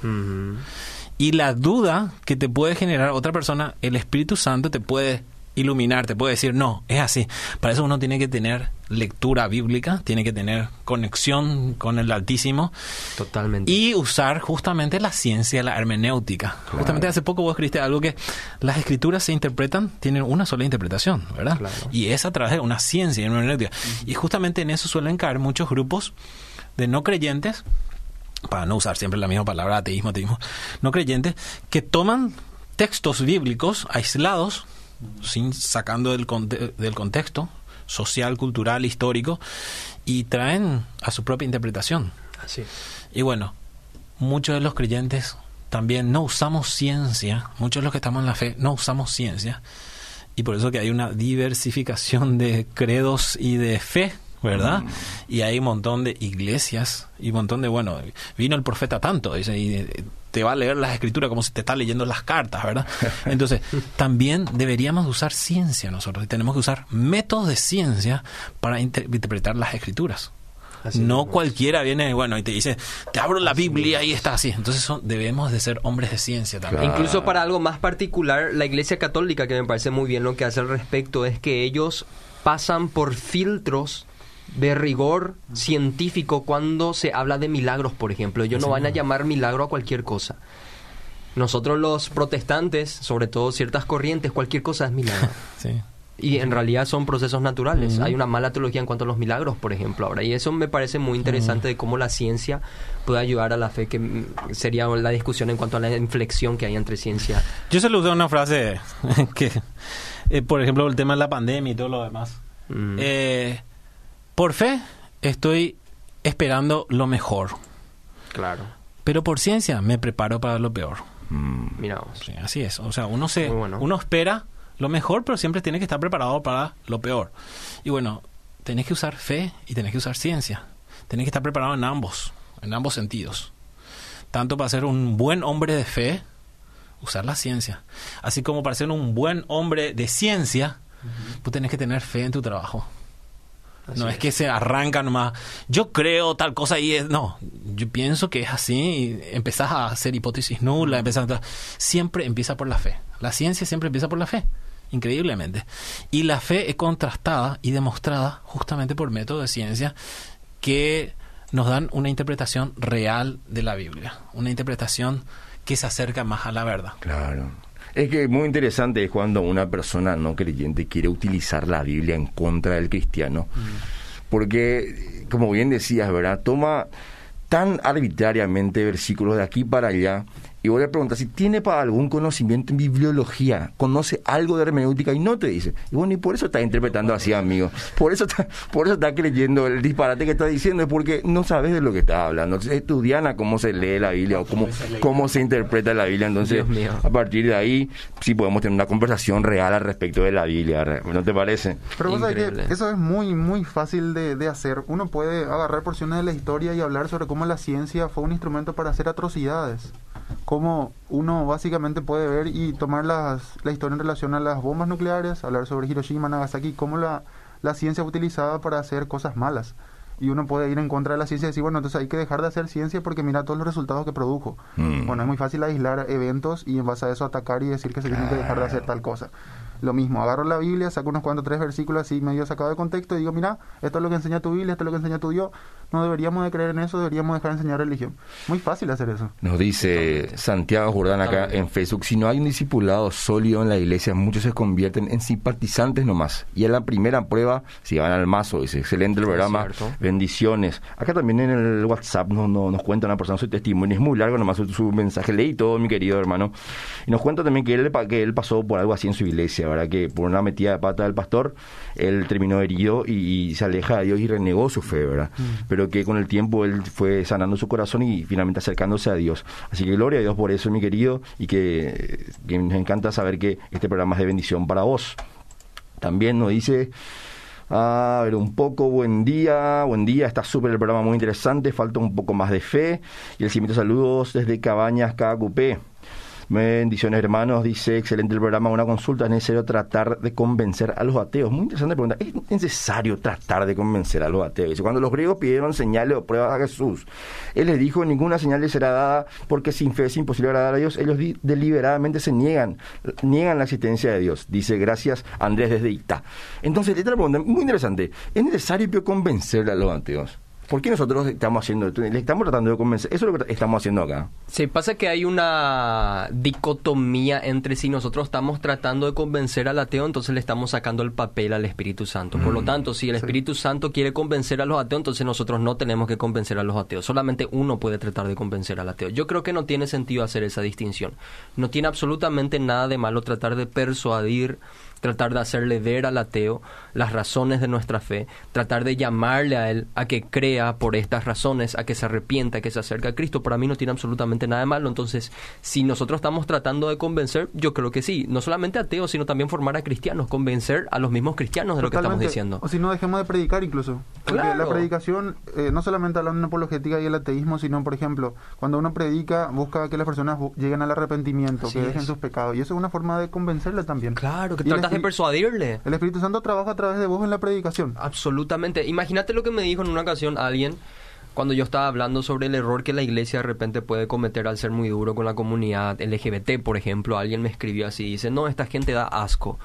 Y la duda que te puede generar otra persona, el Espíritu Santo te puede iluminar, te puede decir, no, es así. Para eso uno tiene que tener lectura bíblica, tiene que tener conexión con el Altísimo. Totalmente. Y usar justamente la ciencia, la hermenéutica. Justamente hace poco vos escribiste algo que las escrituras se interpretan, tienen una sola interpretación, ¿verdad? Claro. Y es a través de una ciencia hermenéutica. Y justamente en eso suelen caer muchos grupos de no creyentes para no usar siempre la misma palabra, ateísmo, ateísmo, no creyentes, que toman textos bíblicos aislados, sin sacando del, conte- del contexto social, cultural, histórico, y traen a su propia interpretación. Así. Y bueno, muchos de los creyentes también no usamos ciencia, muchos de los que estamos en la fe no usamos ciencia, y por eso que hay una diversificación de credos y de fe, ¿verdad? Y hay un montón de iglesias y un montón de, bueno, vino el profeta tanto, dice, y eh, te va a leer las escrituras como si te está leyendo las cartas, ¿verdad? Entonces, también deberíamos usar ciencia nosotros, y tenemos que usar métodos de ciencia para inter- interpretar las escrituras. Así no cualquiera viene, bueno, y te dice, te abro la Biblia y está así. Entonces son- debemos de ser hombres de ciencia también. Claro. Incluso para algo más particular, la Iglesia Católica, que me parece muy bien lo que hace al respecto, es que ellos pasan por filtros de rigor científico cuando se habla de milagros, por ejemplo. Ellos no van a llamar milagro a cualquier cosa. Nosotros los protestantes, sobre todo ciertas corrientes, cualquier cosa es milagro. Sí. Y en realidad son procesos naturales. Hay una mala teología en cuanto a los milagros, por ejemplo, ahora. Y eso me parece muy interesante de cómo la ciencia puede ayudar a la fe, que sería la discusión en cuanto a la inflexión que hay entre ciencia. Yo se le usé una frase que, eh, por ejemplo, el tema de la pandemia y todo lo demás. Eh, por fe estoy esperando lo mejor, claro. pero por ciencia me preparo para lo peor. Mm. Mira vos. Sí, así es. O sea, uno se, bueno. uno espera lo mejor, pero siempre tiene que estar preparado para lo peor. Y bueno, tenés que usar fe y tenés que usar ciencia. Tenés que estar preparado en ambos, en ambos sentidos. Tanto para ser un buen hombre de fe, usar la ciencia. Así como para ser un buen hombre de ciencia, tú tenés que tener fe en tu trabajo. Así no es. que se arranca nomás, yo creo tal cosa y es, no, yo pienso que es así, y empezás a hacer hipótesis nulas, empezás a- siempre empieza por la fe. La ciencia siempre empieza por la fe, increíblemente. Y la fe es contrastada y demostrada justamente por métodos de ciencia que nos dan una interpretación real de la Biblia, una interpretación que se acerca más a la verdad. Claro. Es que muy interesante es cuando una persona no creyente quiere utilizar la Biblia en contra del cristiano. Porque, como bien decías, ¿verdad? Toma tan arbitrariamente versículos de aquí para allá. Y voy a preguntar si tiene para algún conocimiento en bibliología, conoce algo de hermenéutica y no te dice. Y bueno, y por eso está interpretando así, amigo. Por eso está, por eso está creyendo el disparate que está diciendo, es porque no sabes de lo que está hablando. Entonces, estudiana cómo se lee la Biblia o cómo, cómo se interpreta la Biblia. Entonces, a partir de ahí, sí podemos tener una conversación real al respecto de la Biblia. ¿No te parece? Pero vos que eso es muy, muy fácil de, de hacer. Uno puede agarrar porciones de la historia y hablar sobre cómo la ciencia fue un instrumento para hacer atrocidades. Cómo uno básicamente puede ver y tomar las, la historia en relación a las bombas nucleares, hablar sobre Hiroshima, Nagasaki, cómo la, la ciencia fue utilizada para hacer cosas malas. Y uno puede ir en contra de la ciencia y decir, bueno, entonces hay que dejar de hacer ciencia porque mira todos los resultados que produjo. Mm. Bueno, es muy fácil aislar eventos y en base a eso atacar y decir que se tiene que dejar de hacer tal cosa. Lo mismo, agarro la Biblia, saco unos cuantos tres versículos así medio sacado de contexto y digo, mira, esto es lo que enseña tu Biblia, esto es lo que enseña tu Dios. No deberíamos de creer en eso, deberíamos dejar de enseñar religión. Muy fácil hacer eso. Nos dice Santiago Jordán acá en Facebook, si no hay un discipulado sólido en la iglesia, muchos se convierten en simpatizantes nomás. Y en la primera prueba, si van al mazo, dice, excelente el programa, bendiciones. Acá también en el WhatsApp nos, nos, nos cuenta una persona su testimonio, es muy largo nomás su, su mensaje, leí todo, mi querido hermano. Y nos cuenta también que él, que él pasó por algo así en su iglesia, ¿verdad? Que por una metida de pata del pastor, él terminó herido y, y se aleja de Dios y renegó su fe, ¿verdad? Pero que con el tiempo él fue sanando su corazón y finalmente acercándose a Dios. Así que gloria a Dios por eso, mi querido, y que, que nos encanta saber que este programa es de bendición para vos. También nos dice A ver, un poco, buen día, buen día, está súper el programa muy interesante, falta un poco más de fe. Y el siguiente saludos desde Cabañas, KQP. Bendiciones, hermanos. Dice, excelente el programa. Una consulta. ¿Es necesario tratar de convencer a los ateos? Muy interesante pregunta. ¿Es necesario tratar de convencer a los ateos? Dice, cuando los griegos pidieron señales o pruebas a Jesús, él les dijo, ninguna señal les será dada porque sin fe es imposible agradar a Dios. Ellos deliberadamente se niegan, niegan la existencia de Dios. Dice, gracias, Andrés desde Ita. Entonces, esta pregunta, muy interesante. ¿Es necesario convencer a los ateos? ¿Por qué nosotros estamos haciendo Le estamos tratando de convencer. Eso es lo que estamos haciendo acá. Sí, pasa que hay una dicotomía entre si nosotros estamos tratando de convencer al ateo, entonces le estamos sacando el papel al Espíritu Santo. Por lo mm, tanto, si el Espíritu Santo quiere convencer a los ateos, entonces nosotros no tenemos que convencer a los ateos. Solamente uno puede tratar de convencer al ateo. Yo creo que no tiene sentido hacer esa distinción. No tiene absolutamente nada de malo tratar de persuadir tratar de hacerle ver al ateo las razones de nuestra fe, tratar de llamarle a él a que crea por estas razones, a que se arrepienta, a que se acerque a Cristo. Para mí no tiene absolutamente nada de malo. Entonces, si nosotros estamos tratando de convencer, yo creo que sí, no solamente ateos, sino también formar a cristianos, convencer a los mismos cristianos de lo que estamos diciendo. O si no, dejemos de predicar incluso. Porque la predicación, eh, no solamente habla de apologética y el ateísmo, sino, por ejemplo, cuando uno predica, busca que las personas lleguen al arrepentimiento, que dejen sus pecados. Y eso es una forma de convencerle también. Claro, que de persuadirle. El Espíritu Santo trabaja a través de vos en la predicación. Absolutamente. Imagínate lo que me dijo en una ocasión alguien cuando yo estaba hablando sobre el error que la iglesia de repente puede cometer al ser muy duro con la comunidad LGBT, por ejemplo, alguien me escribió así, dice, no, esta gente da asco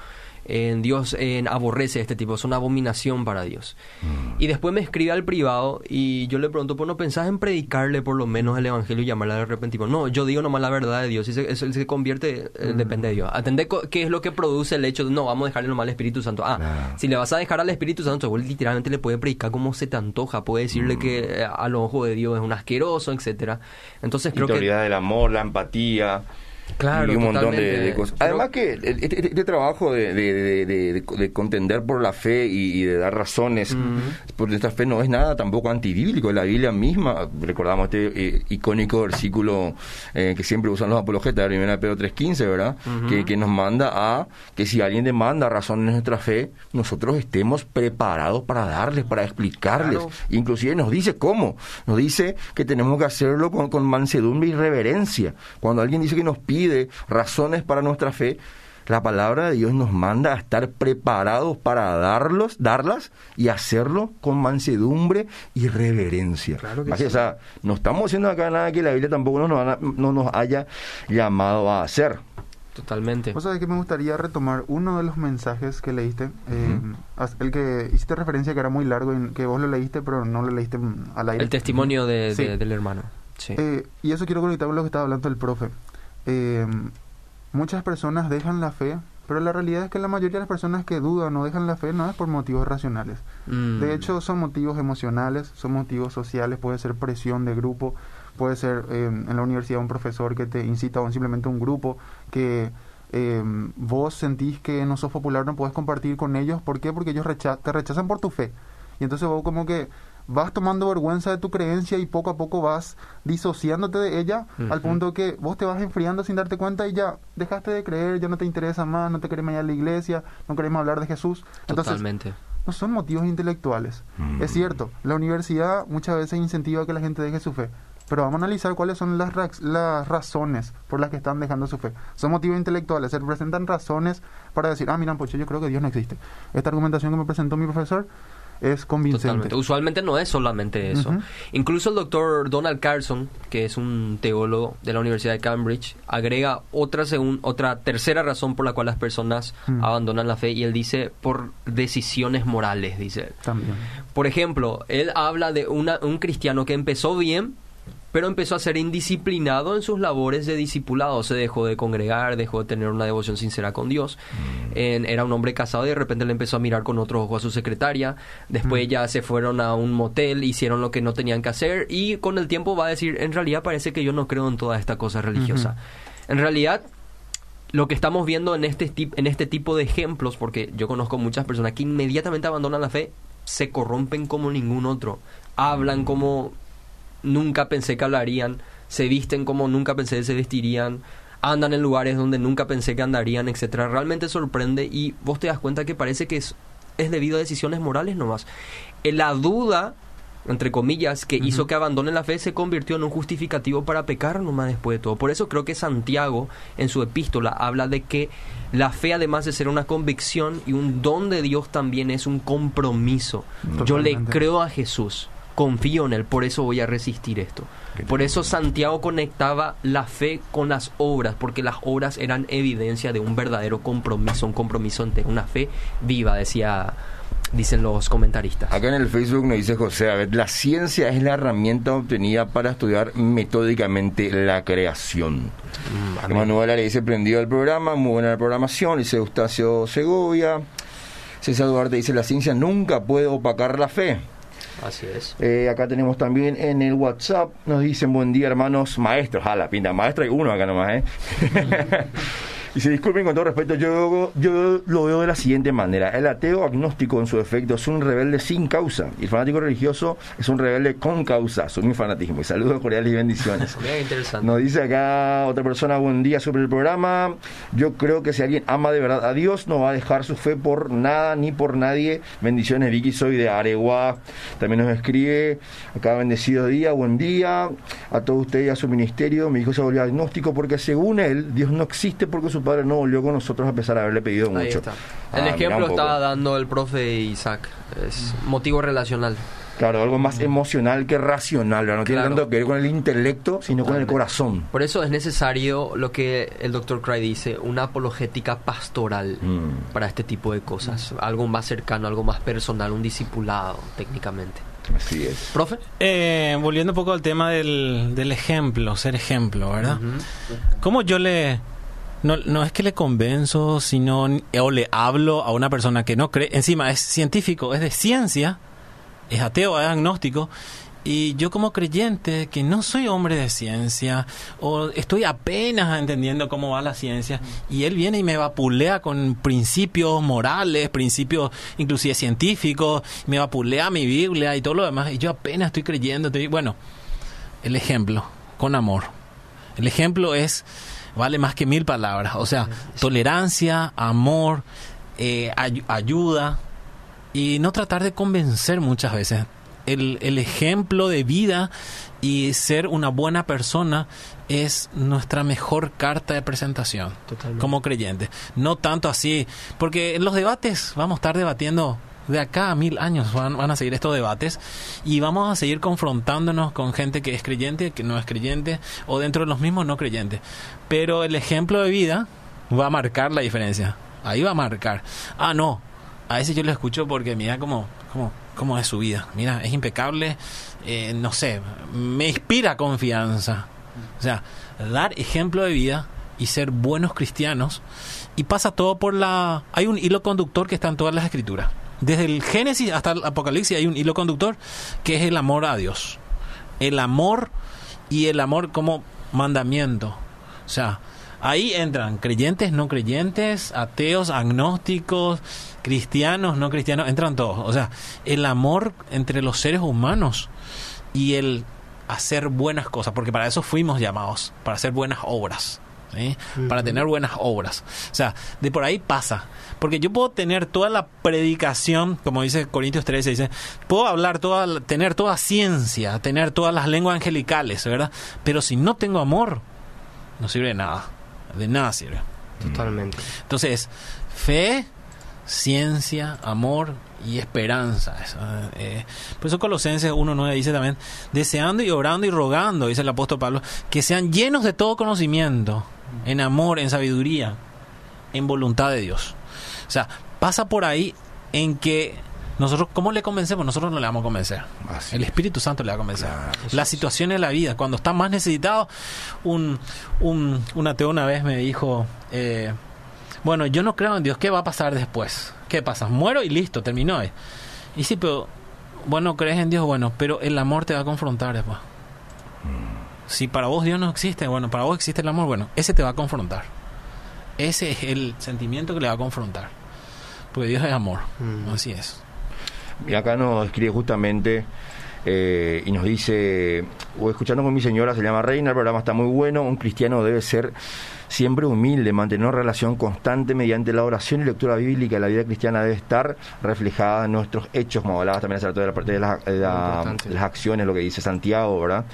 en Dios en aborrece este tipo, es una abominación para Dios. Mm. Y después me escribe al privado y yo le pregunto, pues no pensás en predicarle por lo menos el evangelio y llamarle al arrepentimiento. No, yo digo nomás la verdad de Dios, y se, eso se convierte, eh, mm. depende de Dios. Atender qué es lo que produce el hecho de, no, vamos a dejarle nomás al Espíritu Santo. Ah, si le vas a dejar al Espíritu Santo, vos literalmente le puede predicar como se te antoja, puede decirle que mm. eh, al ojo de Dios es un asqueroso, etcétera Entonces creo que... del amor, la empatía Claro, y un montón de, cosas. Además que este, este, este trabajo de, de, contender por la fe y, de dar razones por esta fe no es nada tampoco antibíblico. La Biblia misma, recordamos este eh, icónico versículo eh, que siempre usan los apologetas, de 1 Pedro 3.15, ¿verdad? que, que nos manda a que si alguien demanda razones de nuestra fe, nosotros estemos preparados para darles, para explicarles. Inclusive nos dice cómo. Nos dice que tenemos que hacerlo con, con mansedumbre y reverencia. Cuando alguien dice que nos pide pide razones para nuestra fe, la palabra de Dios nos manda a estar preparados para darlos, darlas y hacerlo con mansedumbre y reverencia. o sea, no estamos haciendo acá nada que la Biblia tampoco nos, no nos haya llamado a hacer. Totalmente. Vos sabés que me gustaría retomar uno de los mensajes que leíste, eh, el que hiciste referencia que era muy largo y que vos lo leíste, pero no lo leíste al aire. El testimonio de, del hermano. Sí. Eh, y eso quiero conectar con lo que estaba hablando el profe eh, muchas personas dejan la fe, pero la realidad es que la mayoría de las personas que dudan o dejan la fe no es por motivos racionales. Mm. De hecho, son motivos emocionales, son motivos sociales, puede ser presión de grupo, puede ser eh, en la universidad un profesor que te incita o simplemente un grupo que eh, vos sentís que no sos popular, no puedes compartir con ellos. ¿Por qué? Porque ellos te rechazan por tu fe. Y entonces vos como que vas tomando vergüenza de tu creencia y poco a poco vas disociándote de ella al punto que vos te vas enfriando sin darte cuenta y ya dejaste de creer, ya no te interesa más, no te queremos ir a la iglesia, no queremos hablar de Jesús. Entonces, Totalmente. No son motivos intelectuales. Es cierto, la universidad muchas veces incentiva que la gente deje su fe, pero vamos a analizar cuáles son las, las razones por las que están dejando su fe. Son motivos intelectuales, se presentan razones para decir, ah, mira, pues yo creo que Dios no existe. Esta argumentación que me presentó mi profesor es convincente. Usualmente no es solamente eso. Incluso el doctor Donald Carson, que es un teólogo de la Universidad de Cambridge, agrega otra, otra tercera razón por la cual las personas abandonan la fe y él dice por decisiones morales, dice. También. Por ejemplo, él habla de una, un cristiano que empezó bien, pero empezó a ser indisciplinado en sus labores de discipulado. Se dejó de congregar, dejó de tener una devoción sincera con Dios. Mm. era un hombre casado y de repente le empezó a mirar con otro ojo a su secretaria. Después mm. ya se fueron a un motel, hicieron lo que no tenían que hacer y con el tiempo va a decir, en realidad parece que yo no creo en toda esta cosa religiosa. En realidad, lo que estamos viendo en este, en este tipo de ejemplos, porque yo conozco muchas personas que inmediatamente abandonan la fe, se corrompen como ningún otro. Hablan mm. como nunca pensé que hablarían, se visten como nunca pensé que se vestirían, andan en lugares donde nunca pensé que andarían, etcétera. Realmente sorprende y vos te das cuenta que parece que es es debido a decisiones morales nomás. En la duda, entre comillas, que hizo que abandone la fe se convirtió en un justificativo para pecar nomás después de todo. Por eso creo que Santiago en su epístola habla de que la fe además de ser una convicción y un don de Dios también es un compromiso. Yo le creo a Jesús, confío en Él, por eso voy a resistir esto. Por eso Santiago conectaba la fe con las obras, porque las obras eran evidencia de un verdadero compromiso, un compromiso entero, una fe viva, decía, dicen los comentaristas. Acá en el Facebook nos dice José, a ver, la ciencia es la herramienta obtenida para estudiar metódicamente la creación. Mm. Manuela le dice, prendido el programa, muy buena la programación, dice Eustacio Segovia. César Duarte dice, la ciencia nunca puede opacar la fe. Así es. Eh, acá tenemos también en el WhatsApp, nos dicen buen día hermanos maestros, a la pinta, maestro hay uno acá nomás, ¿eh? Dice, disculpen con todo respeto, yo, yo lo veo de la siguiente manera. El ateo agnóstico en su efecto es un rebelde sin causa. Y el fanático religioso es un rebelde con causa. Son mi fanatismo. Y saludos cordiales y bendiciones. Qué interesante. Nos dice acá otra persona, buen día sobre el programa. Yo creo que si alguien ama de verdad a Dios, no va a dejar su fe por nada ni por nadie. Bendiciones, Vicky, soy de Areguá. También nos escribe, acá bendecido día, buen día. A todos ustedes y a su ministerio. Mi hijo se volvió agnóstico porque según él, Dios no existe porque su padre no volvió con nosotros a pesar de haberle pedido Ahí mucho. está. Ah, El mira ejemplo estaba dando el profe Isaac. Es motivo relacional. Claro, algo más emocional que racional, ¿verdad? no tiene Claro. tanto que ver con el intelecto, sino con el corazón. Por eso es necesario lo que el doctor Cry dice, una apologética pastoral Mm. para este tipo de cosas. Algo más cercano, algo más personal, un discipulado técnicamente. Así es. ¿Profe? Eh, volviendo un poco al tema del, del ejemplo, ser ejemplo, ¿verdad? Ujú. ¿Cómo yo le... No, no es que le convenzo, sino o le hablo a una persona que no cree, encima es científico, es de ciencia, es ateo, es agnóstico, y yo como creyente que no soy hombre de ciencia, o estoy apenas entendiendo cómo va la ciencia, y él viene y me vapulea con principios morales, principios inclusive científicos, me vapulea mi Biblia y todo lo demás, y yo apenas estoy creyendo, bueno, el ejemplo, con amor. El ejemplo es, vale más que mil palabras. O sea, tolerancia, amor, eh, ay- ayuda y no tratar de convencer muchas veces. El, el ejemplo de vida y ser una buena persona es nuestra mejor carta de presentación Totalmente. como creyente. No tanto así, porque en los debates vamos a estar debatiendo de acá a mil años van, a seguir estos debates y vamos a seguir confrontándonos con gente que es creyente, que no es creyente, o dentro de los mismos no creyentes. Pero el ejemplo de vida va a marcar la diferencia. Ahí va a marcar. Ah, no. A ese yo lo escucho porque mira cómo, cómo, cómo es su vida. Mira, es impecable. eh, no sé, me inspira confianza. O sea, dar ejemplo de vida y ser buenos cristianos. Y pasa todo por la... Hay un hilo conductor que está en todas las escrituras. Desde el Génesis hasta el Apocalipsis hay un hilo conductor que es el amor a Dios. El amor y el amor como mandamiento. O sea, ahí entran creyentes, no creyentes, ateos, agnósticos, cristianos, no cristianos, entran todos. O sea, el amor entre los seres humanos y el hacer buenas cosas, porque para eso fuimos llamados, para hacer buenas obras. ¿Sí? Para tener buenas obras. O sea, de por ahí pasa. Porque yo puedo tener toda la predicación, como dice Corintios 13, dice, puedo hablar toda, tener toda ciencia, tener todas las lenguas angelicales, ¿verdad? Pero si no tengo amor, no sirve de nada. De nada sirve. Totalmente. Entonces, fe, ciencia, amor y esperanza. Eso, eh, por eso Colosenses 1.9 dice también, deseando y orando y rogando, dice el apóstol Pablo, que sean llenos de todo conocimiento, en amor, en sabiduría, en voluntad de Dios. O sea, pasa por ahí en que nosotros, ¿cómo le convencemos? Nosotros no le vamos a convencer. Así el es. Espíritu Santo le va a convencer. Claro. Las situaciones de la vida, cuando está más necesitado, un, un, un ateo una vez me dijo, eh, bueno, yo no creo en Dios, ¿qué va a pasar después? ¿Qué pasa? Muero y listo, terminó. Y sí, pero, bueno, crees en Dios, bueno, pero el amor te va a confrontar después. Si para vos Dios no existe, bueno, para vos existe el amor, bueno, ese te va a confrontar. Ese es el sentimiento que le va a confrontar. Porque Dios es amor. Mm. Así es. Y acá nos escribe justamente eh, y nos dice, o escuchando con mi señora, se llama Reina, el programa está muy bueno, un cristiano debe ser siempre humilde, mantener una relación constante mediante la oración y lectura bíblica. La vida cristiana debe estar reflejada en nuestros hechos, como hablabas también hace rato de la parte de, de las acciones, lo que dice Santiago, ¿verdad?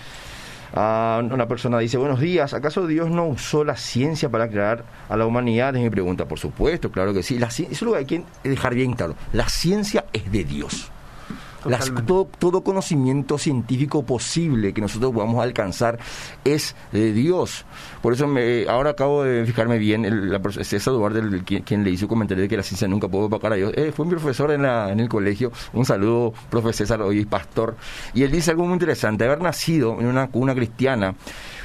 Ah, una persona dice, buenos días, ¿acaso Dios no usó la ciencia para crear a la humanidad? Es mi pregunta, por supuesto, claro que sí. La, eso es lo hay que dejar bien claro. La ciencia es de Dios todo, conocimiento científico posible que nosotros podamos alcanzar es de Dios. Por eso me, ahora acabo de fijarme bien, el, la, César Duarte, quien, le hizo un comentario de que la ciencia nunca puede opacar a Dios, eh, fue mi profesor en, la, en el colegio, un saludo, profe César, hoy pastor, y él dice algo muy interesante, haber nacido en una cuna cristiana,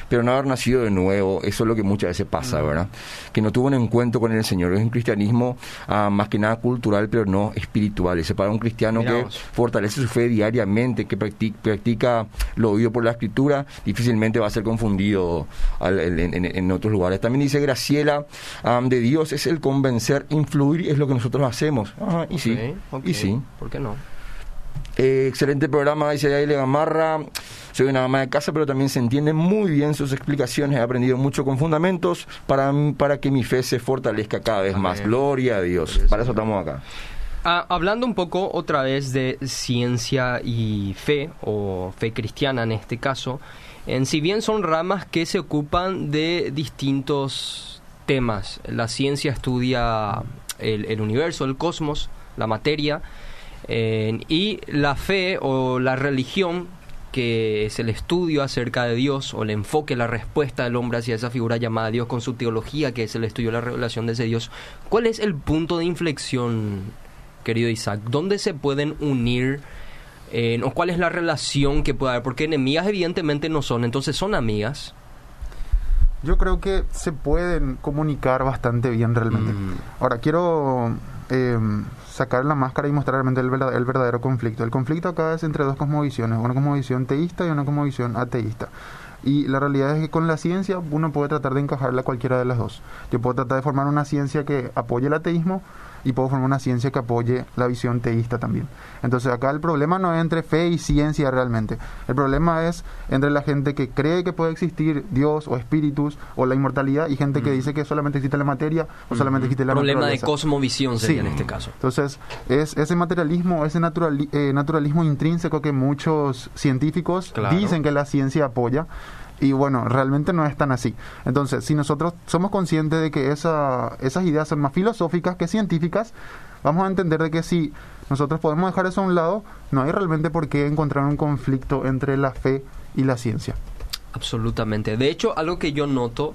pero no haber nacido de nuevo, eso es lo que muchas veces pasa. ¿verdad? Que no tuvo un encuentro con el Señor. Es un cristianismo ah, más que nada cultural, pero no espiritual. Ese para un cristiano que fortalece su fe diariamente, que practica, lo oído por la escritura, difícilmente va a ser confundido en, otros lugares. También dice Graciela, de Dios es el convencer, influir, es lo que nosotros hacemos. y sí, y sí. ¿Por qué no? Eh, excelente programa, dice Aile Gamarra. Soy una ama de casa, pero también se entienden muy bien sus explicaciones. He aprendido mucho con fundamentos para, para que mi fe se fortalezca cada vez más. Gloria a Dios. Para eso estamos acá. Ah, hablando un poco otra vez de ciencia y fe, o fe cristiana en este caso, en si bien son ramas que se ocupan de distintos temas. La ciencia estudia el universo, el cosmos, la materia, y la fe o la religión, que es el estudio acerca de Dios o el enfoque, la respuesta del hombre hacia esa figura llamada Dios con su teología, que es el estudio de la revelación de ese Dios. ¿Cuál es el punto de inflexión, querido Isaac? ¿Dónde se pueden unir? ¿O cuál es la relación que puede haber? Porque enemigas evidentemente no son, entonces son amigas. Yo creo que se pueden comunicar bastante bien realmente. Mm. Ahora, quiero eh, sacar la máscara y mostrar realmente el verdadero, conflicto. El conflicto acá es entre dos cosmovisiones, una cosmovisión teísta y una cosmovisión ateísta. Y la realidad es que con la ciencia uno puede tratar de encajarla a cualquiera de las dos. Yo puedo tratar de formar una ciencia que apoye el ateísmo y puedo formar una ciencia que apoye la visión teísta también. Entonces acá el problema no es entre fe y ciencia realmente. El problema es entre la gente que cree que puede existir Dios o espíritus o la inmortalidad y gente que dice que solamente existe la materia o solamente existe la problema de cosmovisión sería en este caso. Entonces es ese materialismo, ese eh, naturalismo intrínseco que muchos científicos dicen que la ciencia apoya y bueno, realmente no es tan así. Entonces, si nosotros somos conscientes de que esa, esas ideas son más filosóficas que científicas, vamos a entender de que si nosotros podemos dejar eso a un lado, no hay realmente por qué encontrar un conflicto entre la fe y la ciencia. Absolutamente. De hecho, algo que yo noto,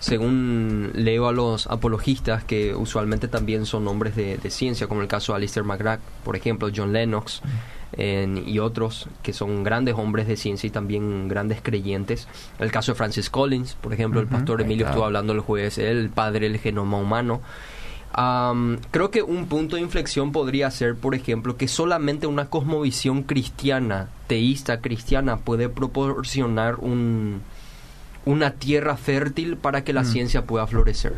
según leo a los apologistas, que usualmente también son hombres de, ciencia, como el caso de Alistair McGrath, por ejemplo, John Lennox, y otros que son grandes hombres de ciencia y también grandes creyentes. El caso de Francis Collins, por ejemplo, el pastor Emilio estuvo hablando el jueves, el padre del genoma humano. creo que un punto de inflexión podría ser, por ejemplo, que solamente una cosmovisión cristiana, teísta cristiana, puede proporcionar un, una tierra fértil para que la mm. ciencia pueda florecer.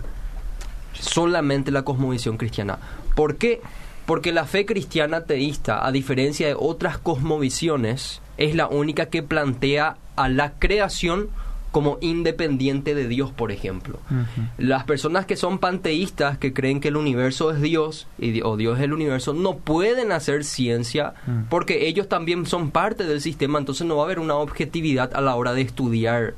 Solamente la cosmovisión cristiana. ¿Por qué? Porque la fe cristiana teísta, a diferencia de otras cosmovisiones, es la única que plantea a la creación como independiente de Dios, por ejemplo. Las personas que son panteístas, que creen que el universo es Dios y, o Dios es el universo, no pueden hacer ciencia mm. porque ellos también son parte del sistema, entonces no va a haber una objetividad a la hora de estudiar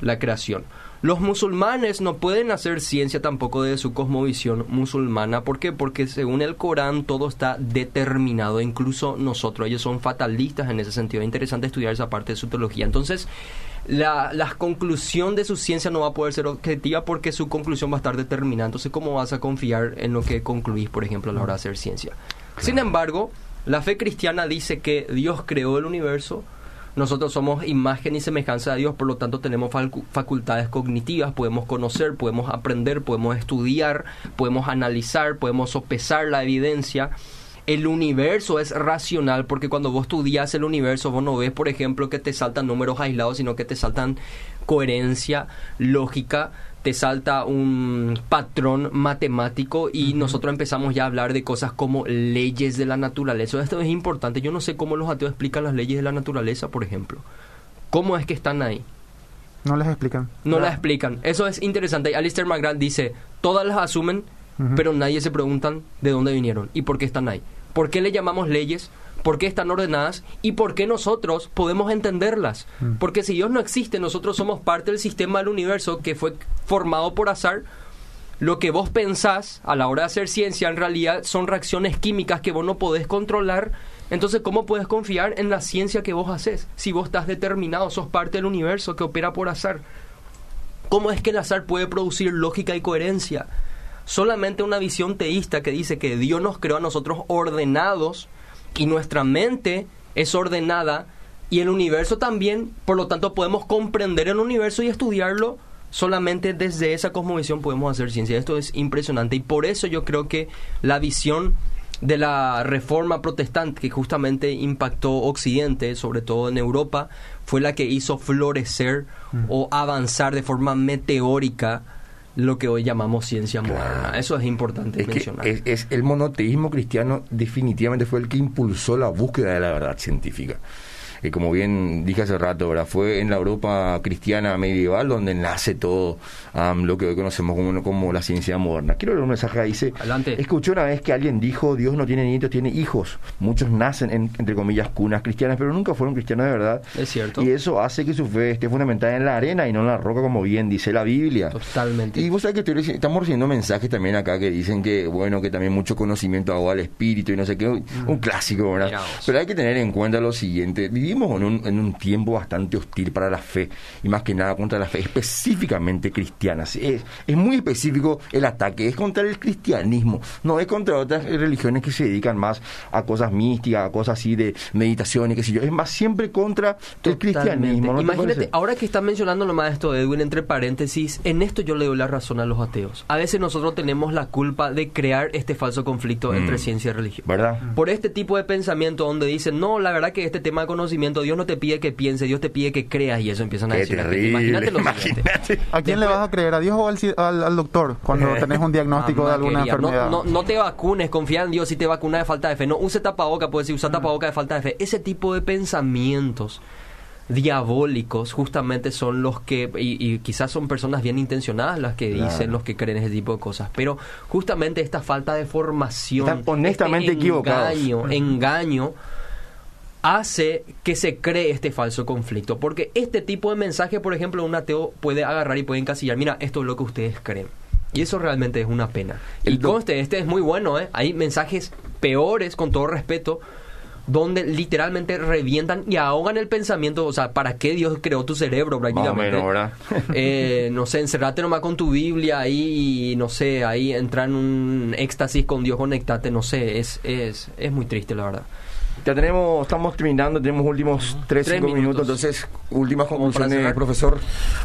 la creación. Los musulmanes no pueden hacer ciencia tampoco de su cosmovisión musulmana. ¿Por qué? Porque según el Corán todo está determinado, incluso nosotros. Ellos son fatalistas en ese sentido. Es interesante estudiar esa parte de su teología. Entonces, la, la, conclusión de su ciencia no va a poder ser objetiva porque su conclusión va a estar determinada. Entonces, ¿cómo vas a confiar en lo que concluís, por ejemplo, a la hora de hacer ciencia? Sin embargo, la fe cristiana dice que Dios creó el universo, nosotros somos imagen y semejanza de Dios, por lo tanto tenemos facultades cognitivas, podemos conocer, podemos aprender, podemos estudiar, podemos analizar, podemos sopesar la evidencia. El universo es racional porque cuando vos estudias el universo vos no ves, por ejemplo, que te saltan números aislados, sino que te saltan coherencia, lógica, te salta un patrón matemático y nosotros empezamos ya a hablar de cosas como leyes de la naturaleza. Esto es importante. Yo no sé cómo los ateos explican las leyes de la naturaleza, por ejemplo. ¿Cómo es que están ahí? No les explican. No las explican. Eso es interesante. Alistair McGrath dice, todas las asumen, pero nadie se preguntan de dónde vinieron y por qué están ahí. ¿Por qué le llamamos leyes? ¿Por qué están ordenadas? ¿Y por qué nosotros podemos entenderlas? Mm. Porque si Dios no existe, nosotros somos parte del sistema del universo que fue formado por azar. Lo que vos pensás a la hora de hacer ciencia en realidad son reacciones químicas que vos no podés controlar. Entonces, ¿cómo puedes confiar en la ciencia que vos haces? Si vos estás determinado, sos parte del universo que opera por azar. ¿Cómo es que el azar puede producir lógica y coherencia? Solamente una visión teísta que dice que Dios nos creó a nosotros ordenados y nuestra mente es ordenada y el universo también, por lo tanto podemos comprender el universo y estudiarlo solamente desde esa cosmovisión podemos hacer ciencia. Esto es impresionante y por eso yo creo que la visión de la reforma protestante que justamente impactó Occidente, sobre todo en Europa, fue la que hizo florecer o avanzar de forma meteórica lo que hoy llamamos ciencia moderna. Eso es importante Es que mencionar. es, es- el monoteísmo cristiano definitivamente fue el que impulsó la búsqueda de la verdad científica. Y como bien dije hace rato, ¿verdad? fue en la Europa cristiana medieval donde nace todo am, lo que hoy conocemos como, como la ciencia moderna. Quiero leer un mensaje que dice, Adelante. escuché una vez que alguien dijo, Dios no tiene nietos, tiene hijos. Muchos nacen en, entre comillas, cunas cristianas, pero nunca fueron cristianos de verdad. Es cierto. Y eso hace que su fe esté fundamentada en la arena y no en la roca, como bien dice la Biblia. Totalmente. Y vos sabés que estoy estamos recibiendo mensajes también acá que dicen que, bueno, que también mucho conocimiento hago al espíritu y no sé qué, un un clásico, ¿verdad? Pero hay que tener en cuenta lo siguiente, vivimos en un, en un tiempo bastante hostil para la fe y más que nada contra la fe específicamente cristiana. Es, es muy específico el ataque, es contra el cristianismo, no es contra otras religiones que se dedican más a cosas místicas, a cosas así de meditación y qué sé yo, es más siempre contra el cristianismo. ¿no te Imagínate, ahora que estás mencionando lo más esto de Edwin, entre paréntesis, en esto yo le doy la razón a los ateos. A veces nosotros tenemos la culpa de crear este falso conflicto entre Mm. ciencia y religión. ¿Verdad? Por este tipo de pensamiento donde dicen, no, la verdad que este tema de conocimiento, Dios no te pide que pienses, Dios te pide que creas y eso empiezan a Qué decir. Imagínate lo siguiente. imagínate. ¿A quién le vas a creer? ¿A Dios o al, ci- al- al doctor cuando tenés un diagnóstico de alguna querida, no- enfermedad? No, no te vacunes, confía en Dios si te vacunas de falta de fe. No use tapaboca, puedes decir usa tapaboca de falta de fe. Ese tipo de pensamientos diabólicos justamente son los que, y, y quizás son personas bien intencionadas las que Claro. dicen, los que creen ese tipo de cosas, pero justamente esta falta de formación, Están honestamente este equivocados. engaño, engaño, hace que se cree este falso conflicto. Porque este tipo de mensaje, por ejemplo, un ateo puede agarrar y puede encasillar, mira, esto es lo que ustedes creen. Y eso realmente es una pena. El y conste, este es muy bueno, ¿eh? Hay mensajes peores, con todo respeto, donde literalmente revientan y ahogan el pensamiento. O sea, ¿para qué Dios creó tu cerebro Más o prácticamente? menos, ¿verdad? Eh, no sé, encerrate nomás con tu Biblia ahí y no sé, ahí entrar en un éxtasis con Dios, conectate, no sé, es, es, es muy triste la verdad. Ya tenemos, estamos terminando, tenemos últimos 3, Tres 5 minutos. minutos. entonces, últimas conclusiones, profesor.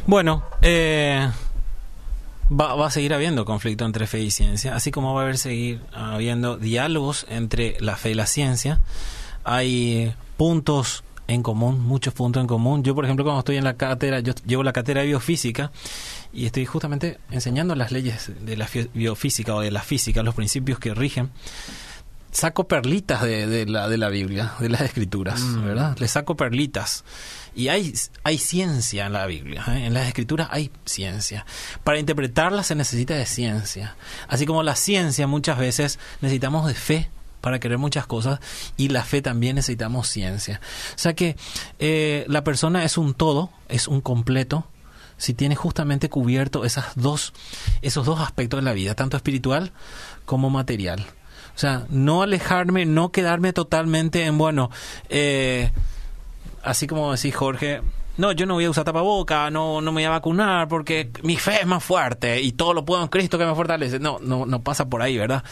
Bueno, eh, va, va a seguir habiendo conflicto entre fe y ciencia, así como va a haber seguir habiendo diálogos entre la fe y la ciencia. Hay puntos en común, muchos puntos en común. Yo, por ejemplo, cuando estoy en la cátedra, yo llevo la cátedra de biofísica y estoy justamente enseñando las leyes de la biofísica o de la física, los principios que rigen saco perlitas de, de la, de la Biblia, de las escrituras, ¿verdad? Le saco perlitas. Y hay, hay ciencia en la Biblia, ¿eh? en las escrituras hay ciencia. Para interpretarla se necesita de ciencia. Así como la ciencia muchas veces necesitamos de fe para querer muchas cosas y la fe también necesitamos ciencia. O sea que eh, la persona es un todo, es un completo, si tiene justamente cubierto esas dos, esos dos aspectos de la vida, tanto espiritual como material. O sea, no alejarme, no quedarme totalmente en, bueno, eh, así como decís Jorge, no, yo no voy a usar tapaboca, no, no me voy a vacunar porque mi fe es más fuerte y todo lo puedo en Cristo que me fortalece. No, no, no pasa por ahí, ¿verdad?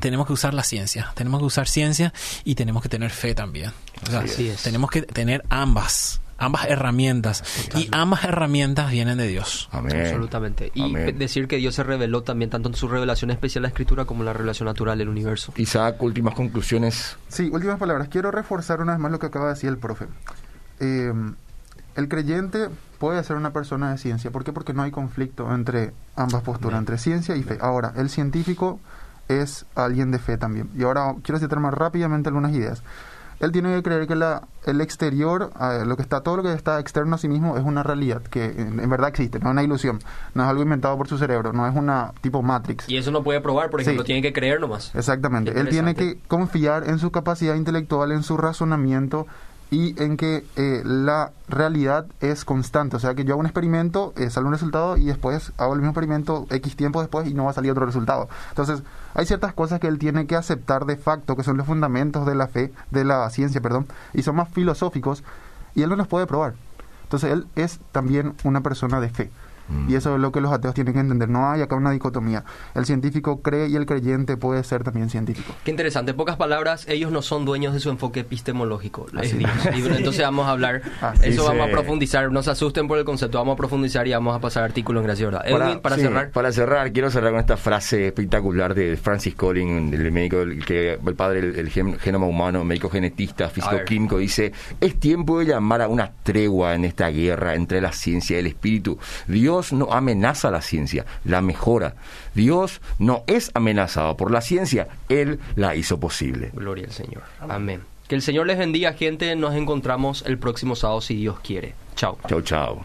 Tenemos que usar la ciencia, tenemos que usar ciencia y tenemos que tener fe también. O sea, Así es. tenemos que tener ambas, ambas herramientas y ambas herramientas vienen de Dios. Amén. Absolutamente. Y Amén. decir que Dios se reveló también tanto en su revelación especial a la escritura como en la revelación natural del universo. Isaac, últimas conclusiones. Sí, últimas palabras. Quiero reforzar una vez más lo que acaba de decir el profe. Eh, el creyente puede ser una persona de ciencia. ¿Por qué? Porque no hay conflicto entre ambas posturas, entre ciencia y fe. Ahora, el científico es alguien de fe también. Y ahora quiero citar más rápidamente algunas ideas. Él tiene que creer que la, el exterior, eh, lo que está, todo lo que está externo a sí mismo es una realidad que en, en verdad existe, no es una ilusión, no es algo inventado por su cerebro, no es una tipo Matrix. Y eso no puede probar, por ejemplo, Sí. tiene que creer nomás. Exactamente. Él tiene que confiar en su capacidad intelectual, en su razonamiento y en que eh, la realidad es constante. O sea, que yo hago un experimento, eh, sale un resultado y después hago el mismo experimento X tiempo después y no va a salir otro resultado. Entonces, hay ciertas cosas que él tiene que aceptar de facto, que son los fundamentos de la fe, de la ciencia, perdón, y son más filosóficos y él no los puede probar. Entonces, él es también una persona de fe. Y eso es lo que los ateos tienen que entender. No hay acá una dicotomía. El científico cree y el creyente puede ser también científico. Qué interesante. En pocas palabras, ellos no son dueños de su enfoque epistemológico. Es bueno, entonces vamos a hablar. Así eso se- vamos a profundizar. No se asusten por el concepto. Vamos a profundizar y vamos a pasar artículos en Gracia, ¿verdad? Edwin, para sí, cerrar. Para cerrar, quiero cerrar con esta frase espectacular de Francis Collins, el médico, el, que, el padre del el gen- genoma humano, médico genetista, físico-químico, dice, es tiempo de llamar a una tregua en esta guerra entre la ciencia y el espíritu. Dios no amenaza la ciencia, la mejora. Dios no es amenazado por la ciencia, Él la hizo posible. Gloria al Señor. Amén. Que el Señor les bendiga, gente. Nos encontramos el próximo sábado, si Dios quiere. Chao. Chau, chau.